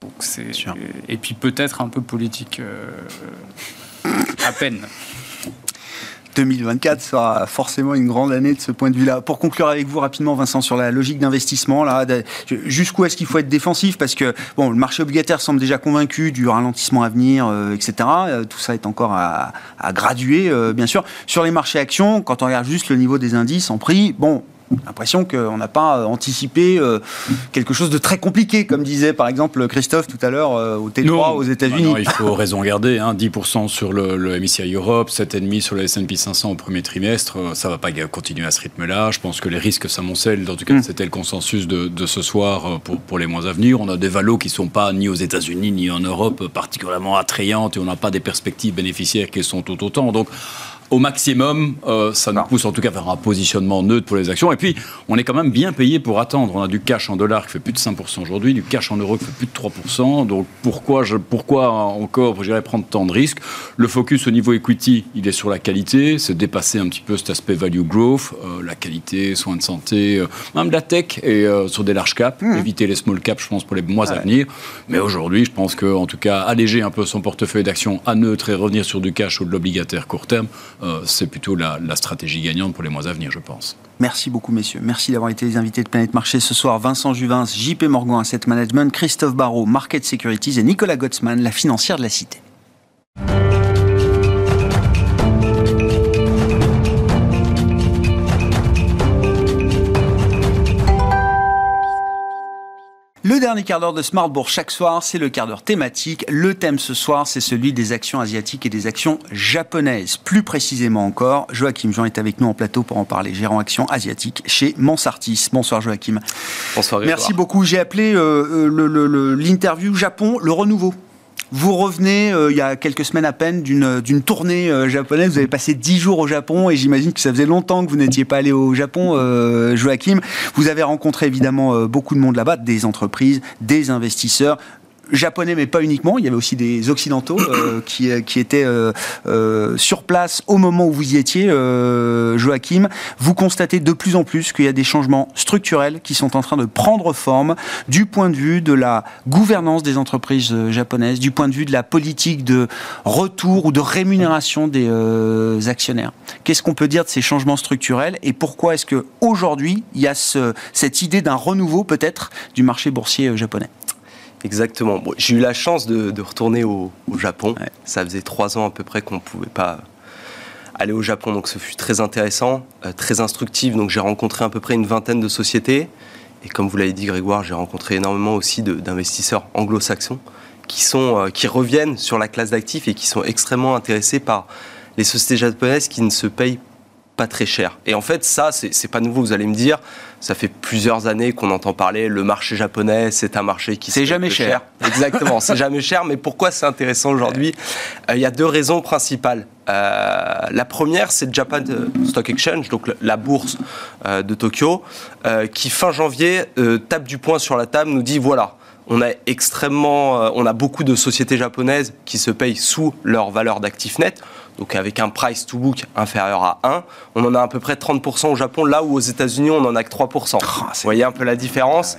Donc et puis peut-être un peu politique à peine. 2024 sera forcément une grande année de ce point de vue-là. Pour conclure avec vous rapidement, Vincent, sur la logique d'investissement, là, jusqu'où est-ce qu'il faut être défensif? Parce que bon, le marché obligataire semble déjà convaincu du ralentissement à venir, euh, etc. Euh, tout ça est encore à, graduer, euh, bien sûr. Sur les marchés actions, quand on regarde juste le niveau des indices en prix, bon, l'impression qu'on n'a pas euh, anticipé euh, quelque chose de très compliqué, comme disait par exemple Christophe tout à l'heure euh, au T3 aux États-Unis. il faut raison garder, hein, 10% sur le, le, MSCI Europe, 7,5% sur le S&P 500 au premier trimestre, ça ne va pas continuer à ce rythme-là. Je pense que les risques s'amoncellent, en tout cas mm. c'était le consensus de, de, ce soir pour, pour les mois à venir. On a des valos qui ne sont pas ni aux États-Unis ni en Europe particulièrement attrayantes et on n'a pas des perspectives bénéficiaires qui sont tout autant. Donc au maximum, euh, ça nous pousse en tout cas vers un positionnement neutre pour les actions. Et puis, on est quand même bien payé pour attendre. On a du cash en dollars qui fait plus de 5% aujourd'hui, du cash en euros qui fait plus de 3%. Donc, pourquoi, je, pourquoi encore, je dirais, prendre tant de risques? Le focus au niveau equity, il est sur la qualité. C'est dépasser un petit peu cet aspect value growth, euh, la qualité, soins de santé, euh, même la tech et sur des large caps. Mmh. Éviter les small caps, je pense, pour les mois à venir. Mais aujourd'hui, je pense que, en tout cas, alléger un peu son portefeuille d'actions à neutre et revenir sur du cash ou de l'obligataire court terme, euh, c'est plutôt la, stratégie gagnante pour les mois à venir, je pense. Merci beaucoup, messieurs. Merci d'avoir été les invités de Planète Marché ce soir. Vincent Juvin, JP Morgan Asset Management, Christophe Barrault, Market Securities et Nicolas Gottsman, la financière de la Cité. Le dernier quart d'heure de Smartbourg chaque soir, c'est le quart d'heure thématique. Le thème ce soir, c'est celui des actions asiatiques et des actions japonaises. Plus précisément encore, Joachim Jean est avec nous en plateau pour en parler, gérant actions asiatiques chez Mansartis. Bonsoir Joachim. Bonsoir. Merci beaucoup. J'ai appelé euh, euh, l'interview Japon le renouveau. Vous revenez euh, il y a quelques semaines à peine d'une tournée euh, japonaise. Vous avez passé dix jours au Japon et j'imagine que ça faisait longtemps que vous n'étiez pas allé au Japon, euh, Joachim. Vous avez rencontré évidemment beaucoup de monde là-bas, des entreprises, des investisseurs japonais, mais pas uniquement. Il y avait aussi des occidentaux euh, qui, euh, qui, étaient euh, sur place au moment où vous y étiez, Joachim. Vous constatez de plus en plus qu'il y a des changements structurels qui sont en train de prendre forme du point de vue de la gouvernance des entreprises japonaises, du point de vue de la politique de retour ou de rémunération des actionnaires. Qu'est-ce qu'on peut dire de ces changements structurels et pourquoi est-ce que aujourd'hui il y a ce, cette idée d'un renouveau peut-être du marché boursier japonais? Exactement. j'ai eu la chance de, retourner au, Japon. Ça faisait trois ans à peu près qu'on ne pouvait pas aller au Japon, donc ce fut très intéressant, euh, très instructif. Donc j'ai rencontré à peu près une vingtaine de sociétés. Et comme vous l'avez dit, Grégoire, j'ai rencontré énormément aussi d'investisseurs anglo-saxons qui, sont, euh, qui reviennent sur la classe d'actifs et qui sont extrêmement intéressés par les sociétés japonaises qui ne se payent pas très cher. Et en fait, ça, c'est pas nouveau, vous allez me dire. Ça fait plusieurs années qu'on entend parler, le marché japonais, c'est un marché qui... C'est jamais cher. Exactement, c'est jamais cher. Mais pourquoi c'est intéressant aujourd'hui euh, Il y a deux raisons principales. Euh, la première, c'est le Japan Stock Exchange, donc la bourse euh, de Tokyo, qui fin janvier tape du poing sur la table, nous dit voilà, on a extrêmement, on a beaucoup de sociétés japonaises qui se payent sous leur valeur d'actifs net donc avec un price to book inférieur à 1. On en a à peu près 30% au Japon, là où aux États-Unis, on en a que 3%. Ah, Vous voyez un peu la différence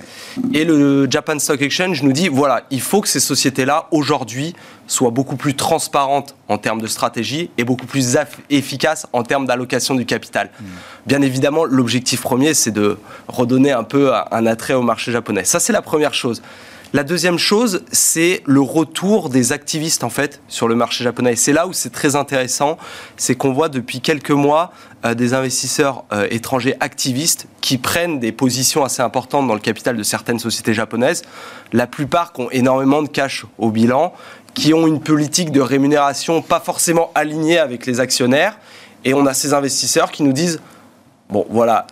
Et le Japan Stock Exchange nous dit voilà, il faut que ces sociétés-là, aujourd'hui, soient beaucoup plus transparentes en termes de stratégie et beaucoup plus efficaces en termes d'allocation du capital. Hmm. Bien évidemment, l'objectif premier, c'est de redonner un peu un attrait au marché japonais. Ça, c'est la première chose. La deuxième chose, c'est le retour des activistes en fait sur le marché japonais. C'est là où c'est très intéressant, c'est qu'on voit depuis quelques mois euh, des investisseurs euh, étrangers activistes qui prennent des positions assez importantes dans le capital de certaines sociétés japonaises. La plupart qui ont énormément de cash au bilan, qui ont une politique de rémunération pas forcément alignée avec les actionnaires. Et on a ces investisseurs qui nous disent bon voilà,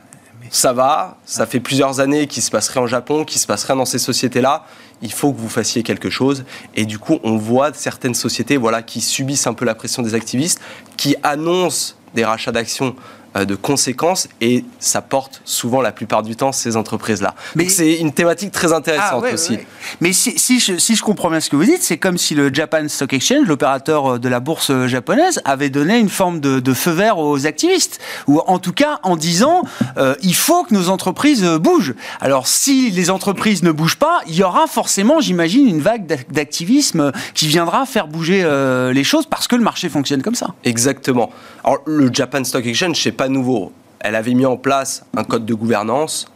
ça va, ça fait plusieurs années qu'il se passerait en Japon, qu'il se passerait dans ces sociétés-là il faut que vous fassiez quelque chose. Et du coup, on voit certaines sociétés voilà, qui subissent un peu la pression des activistes, qui annoncent des rachats d'actions de conséquences et ça porte souvent la plupart du temps ces entreprises-là. Mais c'est une thématique très intéressante ah, aussi. Mais si, si, je, si, je, comprends bien ce que vous dites, c'est comme si le Japan Stock Exchange, l'opérateur euh, de la bourse euh, japonaise, avait donné une forme de, de, feu vert aux activistes, ou en tout cas en disant il faut que nos entreprises bougent. Alors si les entreprises ne bougent pas, il y aura forcément, j'imagine, une vague d'activisme qui viendra faire bouger les choses parce que le marché fonctionne comme ça. Exactement. Alors le Japan Stock Exchange, c'est pas nouveau. Elle avait mis en place un code de gouvernance,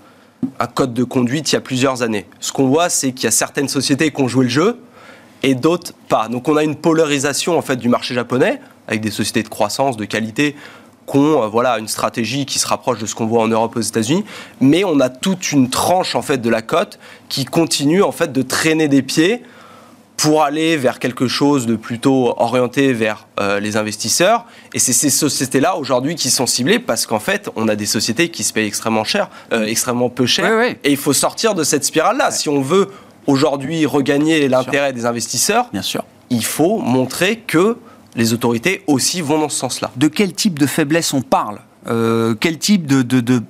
un code de conduite il y a plusieurs années. Ce qu'on voit, c'est qu'il y a certaines sociétés qui ont joué le jeu et d'autres pas. Donc on a une polarisation en fait du marché japonais avec des sociétés de croissance, de qualité qui ont euh, voilà, une stratégie qui se rapproche de ce qu'on voit en Europe aux États-Unis, mais on a toute une tranche en fait de la cote qui continue en fait de traîner des pieds pour aller vers quelque chose de plutôt orienté vers euh, les investisseurs. Et c'est ces sociétés-là aujourd'hui qui sont ciblées parce qu'en fait, on a des sociétés qui se payent extrêmement cher, euh, extrêmement peu cher. Et il faut sortir de cette spirale-là. Si on veut aujourd'hui regagner l'intérêt des investisseurs, Bien sûr. il faut montrer que les autorités aussi vont dans ce sens-là. De quel type de faiblesse on parle? Euh, Quel type de, de, de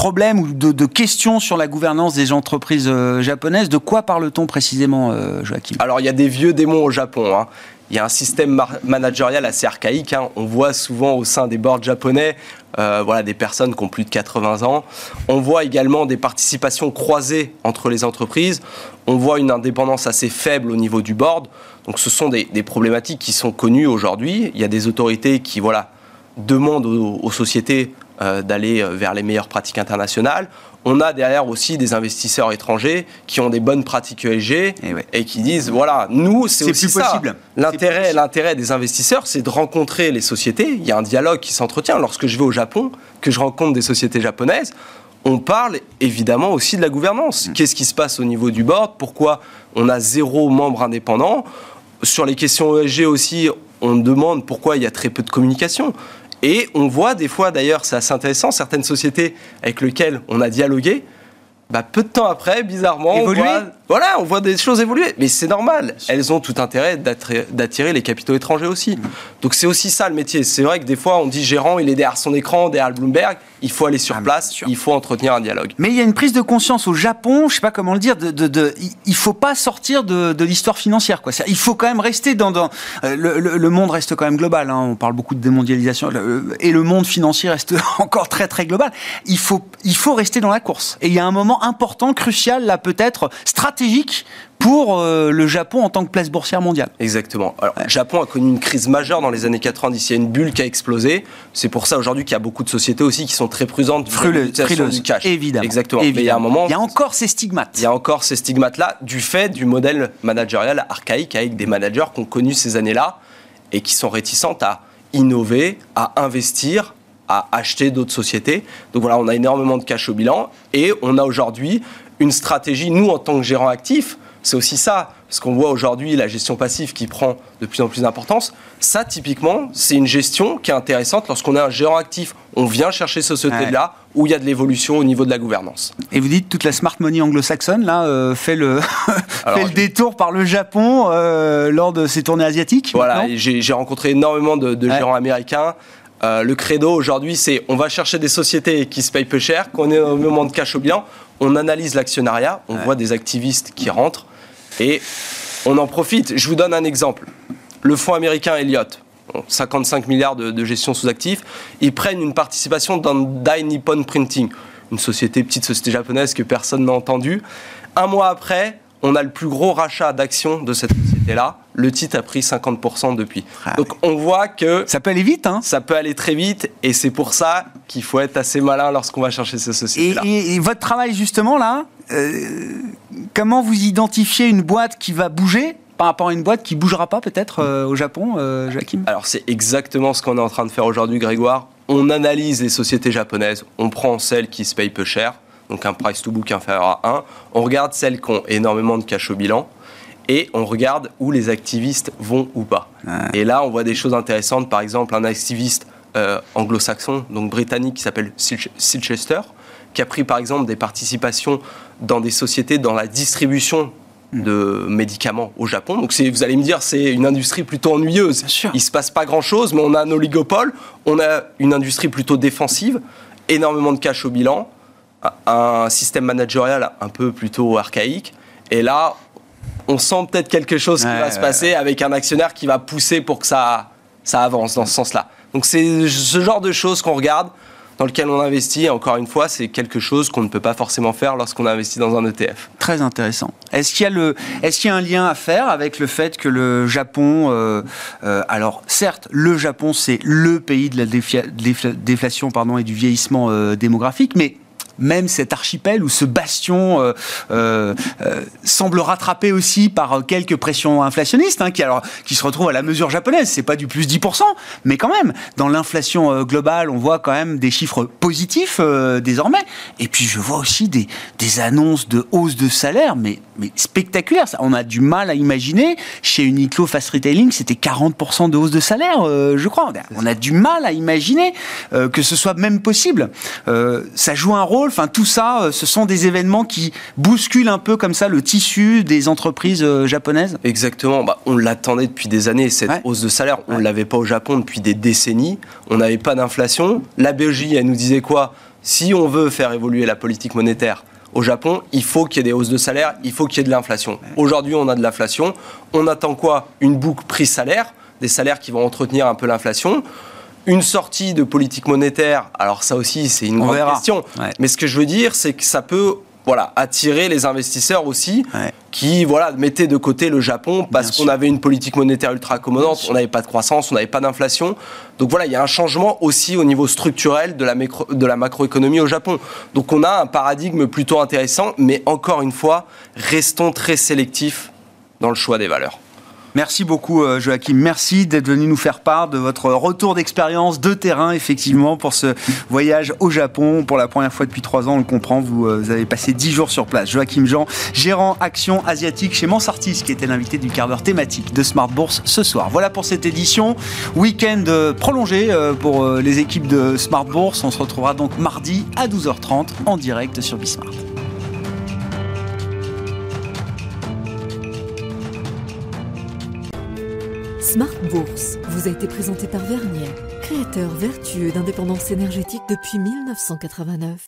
problèmes ou de, questions sur la gouvernance des entreprises euh, japonaises De quoi parle-t-on précisément, euh, Joachim? Alors, il y a des vieux démons au Japon. Hein. Il y a un système managérial assez archaïque. Hein. On voit souvent au sein des boards japonais euh, voilà, des personnes qui ont plus de 80 ans. On voit également des participations croisées entre les entreprises. On voit une indépendance assez faible au niveau du board. Donc ce sont des, problématiques qui sont connues aujourd'hui. Il y a des autorités qui voilà, demandent aux, sociétés d'aller euh, vers les meilleures pratiques internationales. On a derrière aussi des investisseurs étrangers qui ont des bonnes pratiques ESG et, Eh ouais. et qui disent voilà, nous, c'est aussi plus ça. possible. L'intérêt, l'intérêt des investisseurs, c'est de rencontrer les sociétés. Il y a un dialogue qui s'entretient. Lorsque je vais au Japon, que je rencontre des sociétés japonaises, on parle évidemment aussi de la gouvernance. Mm. Qu'est-ce qui se passe au niveau du board? Pourquoi on a zéro membre indépendant? Sur les questions ESG aussi, on demande pourquoi il y a très peu de communication. Et on voit des fois, d'ailleurs, c'est assez intéressant, certaines sociétés avec lesquelles on a dialogué, bah, peu de temps après, bizarrement, on Évoluer. voit, voilà, on voit des choses évoluer. Mais c'est normal. Elles ont tout intérêt d'attirer les capitaux étrangers aussi. Mm. Donc c'est aussi ça le métier. C'est vrai que des fois, on dit gérant, il est derrière son écran, derrière Bloomberg. Il faut aller sur Ah, place, il faut entretenir un dialogue. Mais il y a une prise de conscience au Japon, je sais pas comment le dire, de, de, de- il- faut pas sortir de, de l'histoire financière. Quoi. Il faut quand même rester dans... dans euh, le, le- le monde reste quand même global, hein, on parle beaucoup de démondialisation, le- et le monde financier reste encore très très global. Il faut, il faut rester dans la course. Et il y a un moment important, crucial, là peut-être stratégique, pour euh, le Japon en tant que place boursière mondiale. Exactement. Alors, le Japon a connu une crise majeure dans les années 90. Il y a une bulle qui a explosé. C'est pour ça aujourd'hui qu'il y a beaucoup de sociétés aussi qui sont très prudentes vis-à-vis de Frileuse, l'utilisation frileuse, du cash. évidemment. Exactement. Mais il y a un moment, Il y a encore ces stigmates. il y a encore ces stigmates-là du fait du modèle managérial archaïque avec des managers qui ont connu ces années-là et qui sont réticentes à innover, à investir, à acheter d'autres sociétés. Donc voilà, on a énormément de cash au bilan et on a aujourd'hui une stratégie, nous en tant que gérants actifs, c'est aussi ça, parce qu'on voit aujourd'hui la gestion passive qui prend de plus en plus d'importance. Ça, typiquement, c'est une gestion qui est intéressante lorsqu'on est un gérant actif. On vient chercher ces sociétés-là où il y a de l'évolution au niveau de la gouvernance. Et vous dites toute la smart money anglo-saxonne là euh, fait le Alors, fait le détour par le Japon euh, lors de ces tournées asiatiques. Voilà, j'ai rencontré énormément de, de Ouais. gérants américains. Euh, le credo aujourd'hui, c'est on va chercher des sociétés qui se payent peu cher, qu'on est au moment de cash au bilan, on analyse l'actionnariat, on voit des activistes qui rentrent et on en profite. Je vous donne un exemple. Le fonds américain Elliott, bon, 55 milliards de, de gestion sous actifs, ils prennent une participation dans Dai Nippon Printing, une société, petite société japonaise que personne n'a entendue. Un mois après, on a le plus gros rachat d'actions de cette société-là. Le titre a pris 50% depuis. Ah Donc on voit que Ça peut aller vite, hein ça peut aller très vite et c'est pour ça qu'il faut être assez malin lorsqu'on va chercher ces et, sociétés-là. et- et votre travail justement là, euh, comment vous identifiez une boîte qui va bouger par rapport à une boîte qui bougera pas peut-être euh, au Japon, euh, Joachim? Alors c'est exactement ce qu'on est en train de faire aujourd'hui, Grégoire. On analyse les sociétés japonaises, on prend celles qui se payent peu cher, donc un price to book inférieur à 1, on regarde celles qui ont énormément de cash au bilan, et on regarde où les activistes vont ou pas. Et là, on voit des choses intéressantes, par exemple un activiste euh, anglo-saxon, donc britannique, qui s'appelle Sil- Silchester, qui a pris par exemple des participations dans des sociétés dans la distribution de médicaments au Japon. Donc vous allez me dire, c'est une industrie plutôt ennuyeuse. Il se passe pas grand-chose, mais on a un oligopole, on a une industrie plutôt défensive, énormément de cash au bilan, un système managérial un peu plutôt archaïque. Et là, on sent peut-être quelque chose qui Ouais, va se passer avec un actionnaire qui va pousser pour que ça, ça avance dans ce sens-là. Donc c'est ce genre de choses qu'on regarde, dans lequel on investit. Et encore une fois, c'est quelque chose qu'on ne peut pas forcément faire lorsqu'on investit dans un ETF. Très intéressant. Est-ce qu'il y a le, qu'il y a un lien à faire avec le fait que le Japon, euh, euh, alors certes, le Japon c'est le pays de la défla- déflation pardon et du vieillissement euh, démographique, mais même cet archipel ou ce bastion euh, euh, euh, semble rattrapé aussi par quelques pressions inflationnistes, hein, qui se retrouvent à la mesure japonaise. C'est pas du plus 10%, mais quand même, dans l'inflation globale, on voit quand même des chiffres positifs désormais. Et puis je vois aussi des, des annonces de hausse de salaire, mais, mais spectaculaires. Ça, on a du mal à imaginer. Chez Uniqlo Fast Retailing, c'était 40% de hausse de salaire, euh, je crois. On a du mal à imaginer euh, que ce soit même possible. Euh, ça joue un rôle Enfin, tout ça, ce sont des événements qui bousculent un peu comme ça le tissu des entreprises japonaises. Exactement. Bah, on l'attendait depuis des années cette hausse de salaire. On ne l'avait pas au Japon depuis des décennies. On n'avait pas d'inflation. La BOJ, elle nous disait quoi? Si on veut faire évoluer la politique monétaire au Japon, il faut qu'il y ait des hausses de salaire, il faut qu'il y ait de l'inflation. Aujourd'hui, on a de l'inflation. On attend quoi? Une boucle prix-salaire, des salaires qui vont entretenir un peu l'inflation. Une sortie de politique monétaire, alors ça aussi, c'est une grande question. Mais ce que je veux dire, c'est que ça peut voilà, attirer les investisseurs aussi qui voilà, mettaient de côté le Japon parce qu'on avait une politique monétaire ultra accommodante, on n'avait pas de croissance, on n'avait pas d'inflation. Donc voilà, il y a un changement aussi au niveau structurel de la, de la macroéconomie au Japon. Donc on a un paradigme plutôt intéressant, mais encore une fois, restons très sélectifs dans le choix des valeurs. Merci beaucoup euh, Joachim. Merci d'être venu nous faire part de votre retour d'expérience de terrain, effectivement, pour ce voyage au Japon. Pour la première fois depuis trois ans, on le comprend, vous, euh, avez passé dix jours sur place. Joachim Jean, gérant action asiatique chez Mansartis, qui était l'invité du quart d'heure thématique de Smart Bourse ce soir. Voilà pour cette édition. Week-end euh, prolongé pour les équipes de Smart Bourse. On se retrouvera donc mardi à 12h30 en direct sur Bismart. Smart Bourse vous a été présenté par Vernier, créateur vertueux d'indépendance énergétique depuis 1989.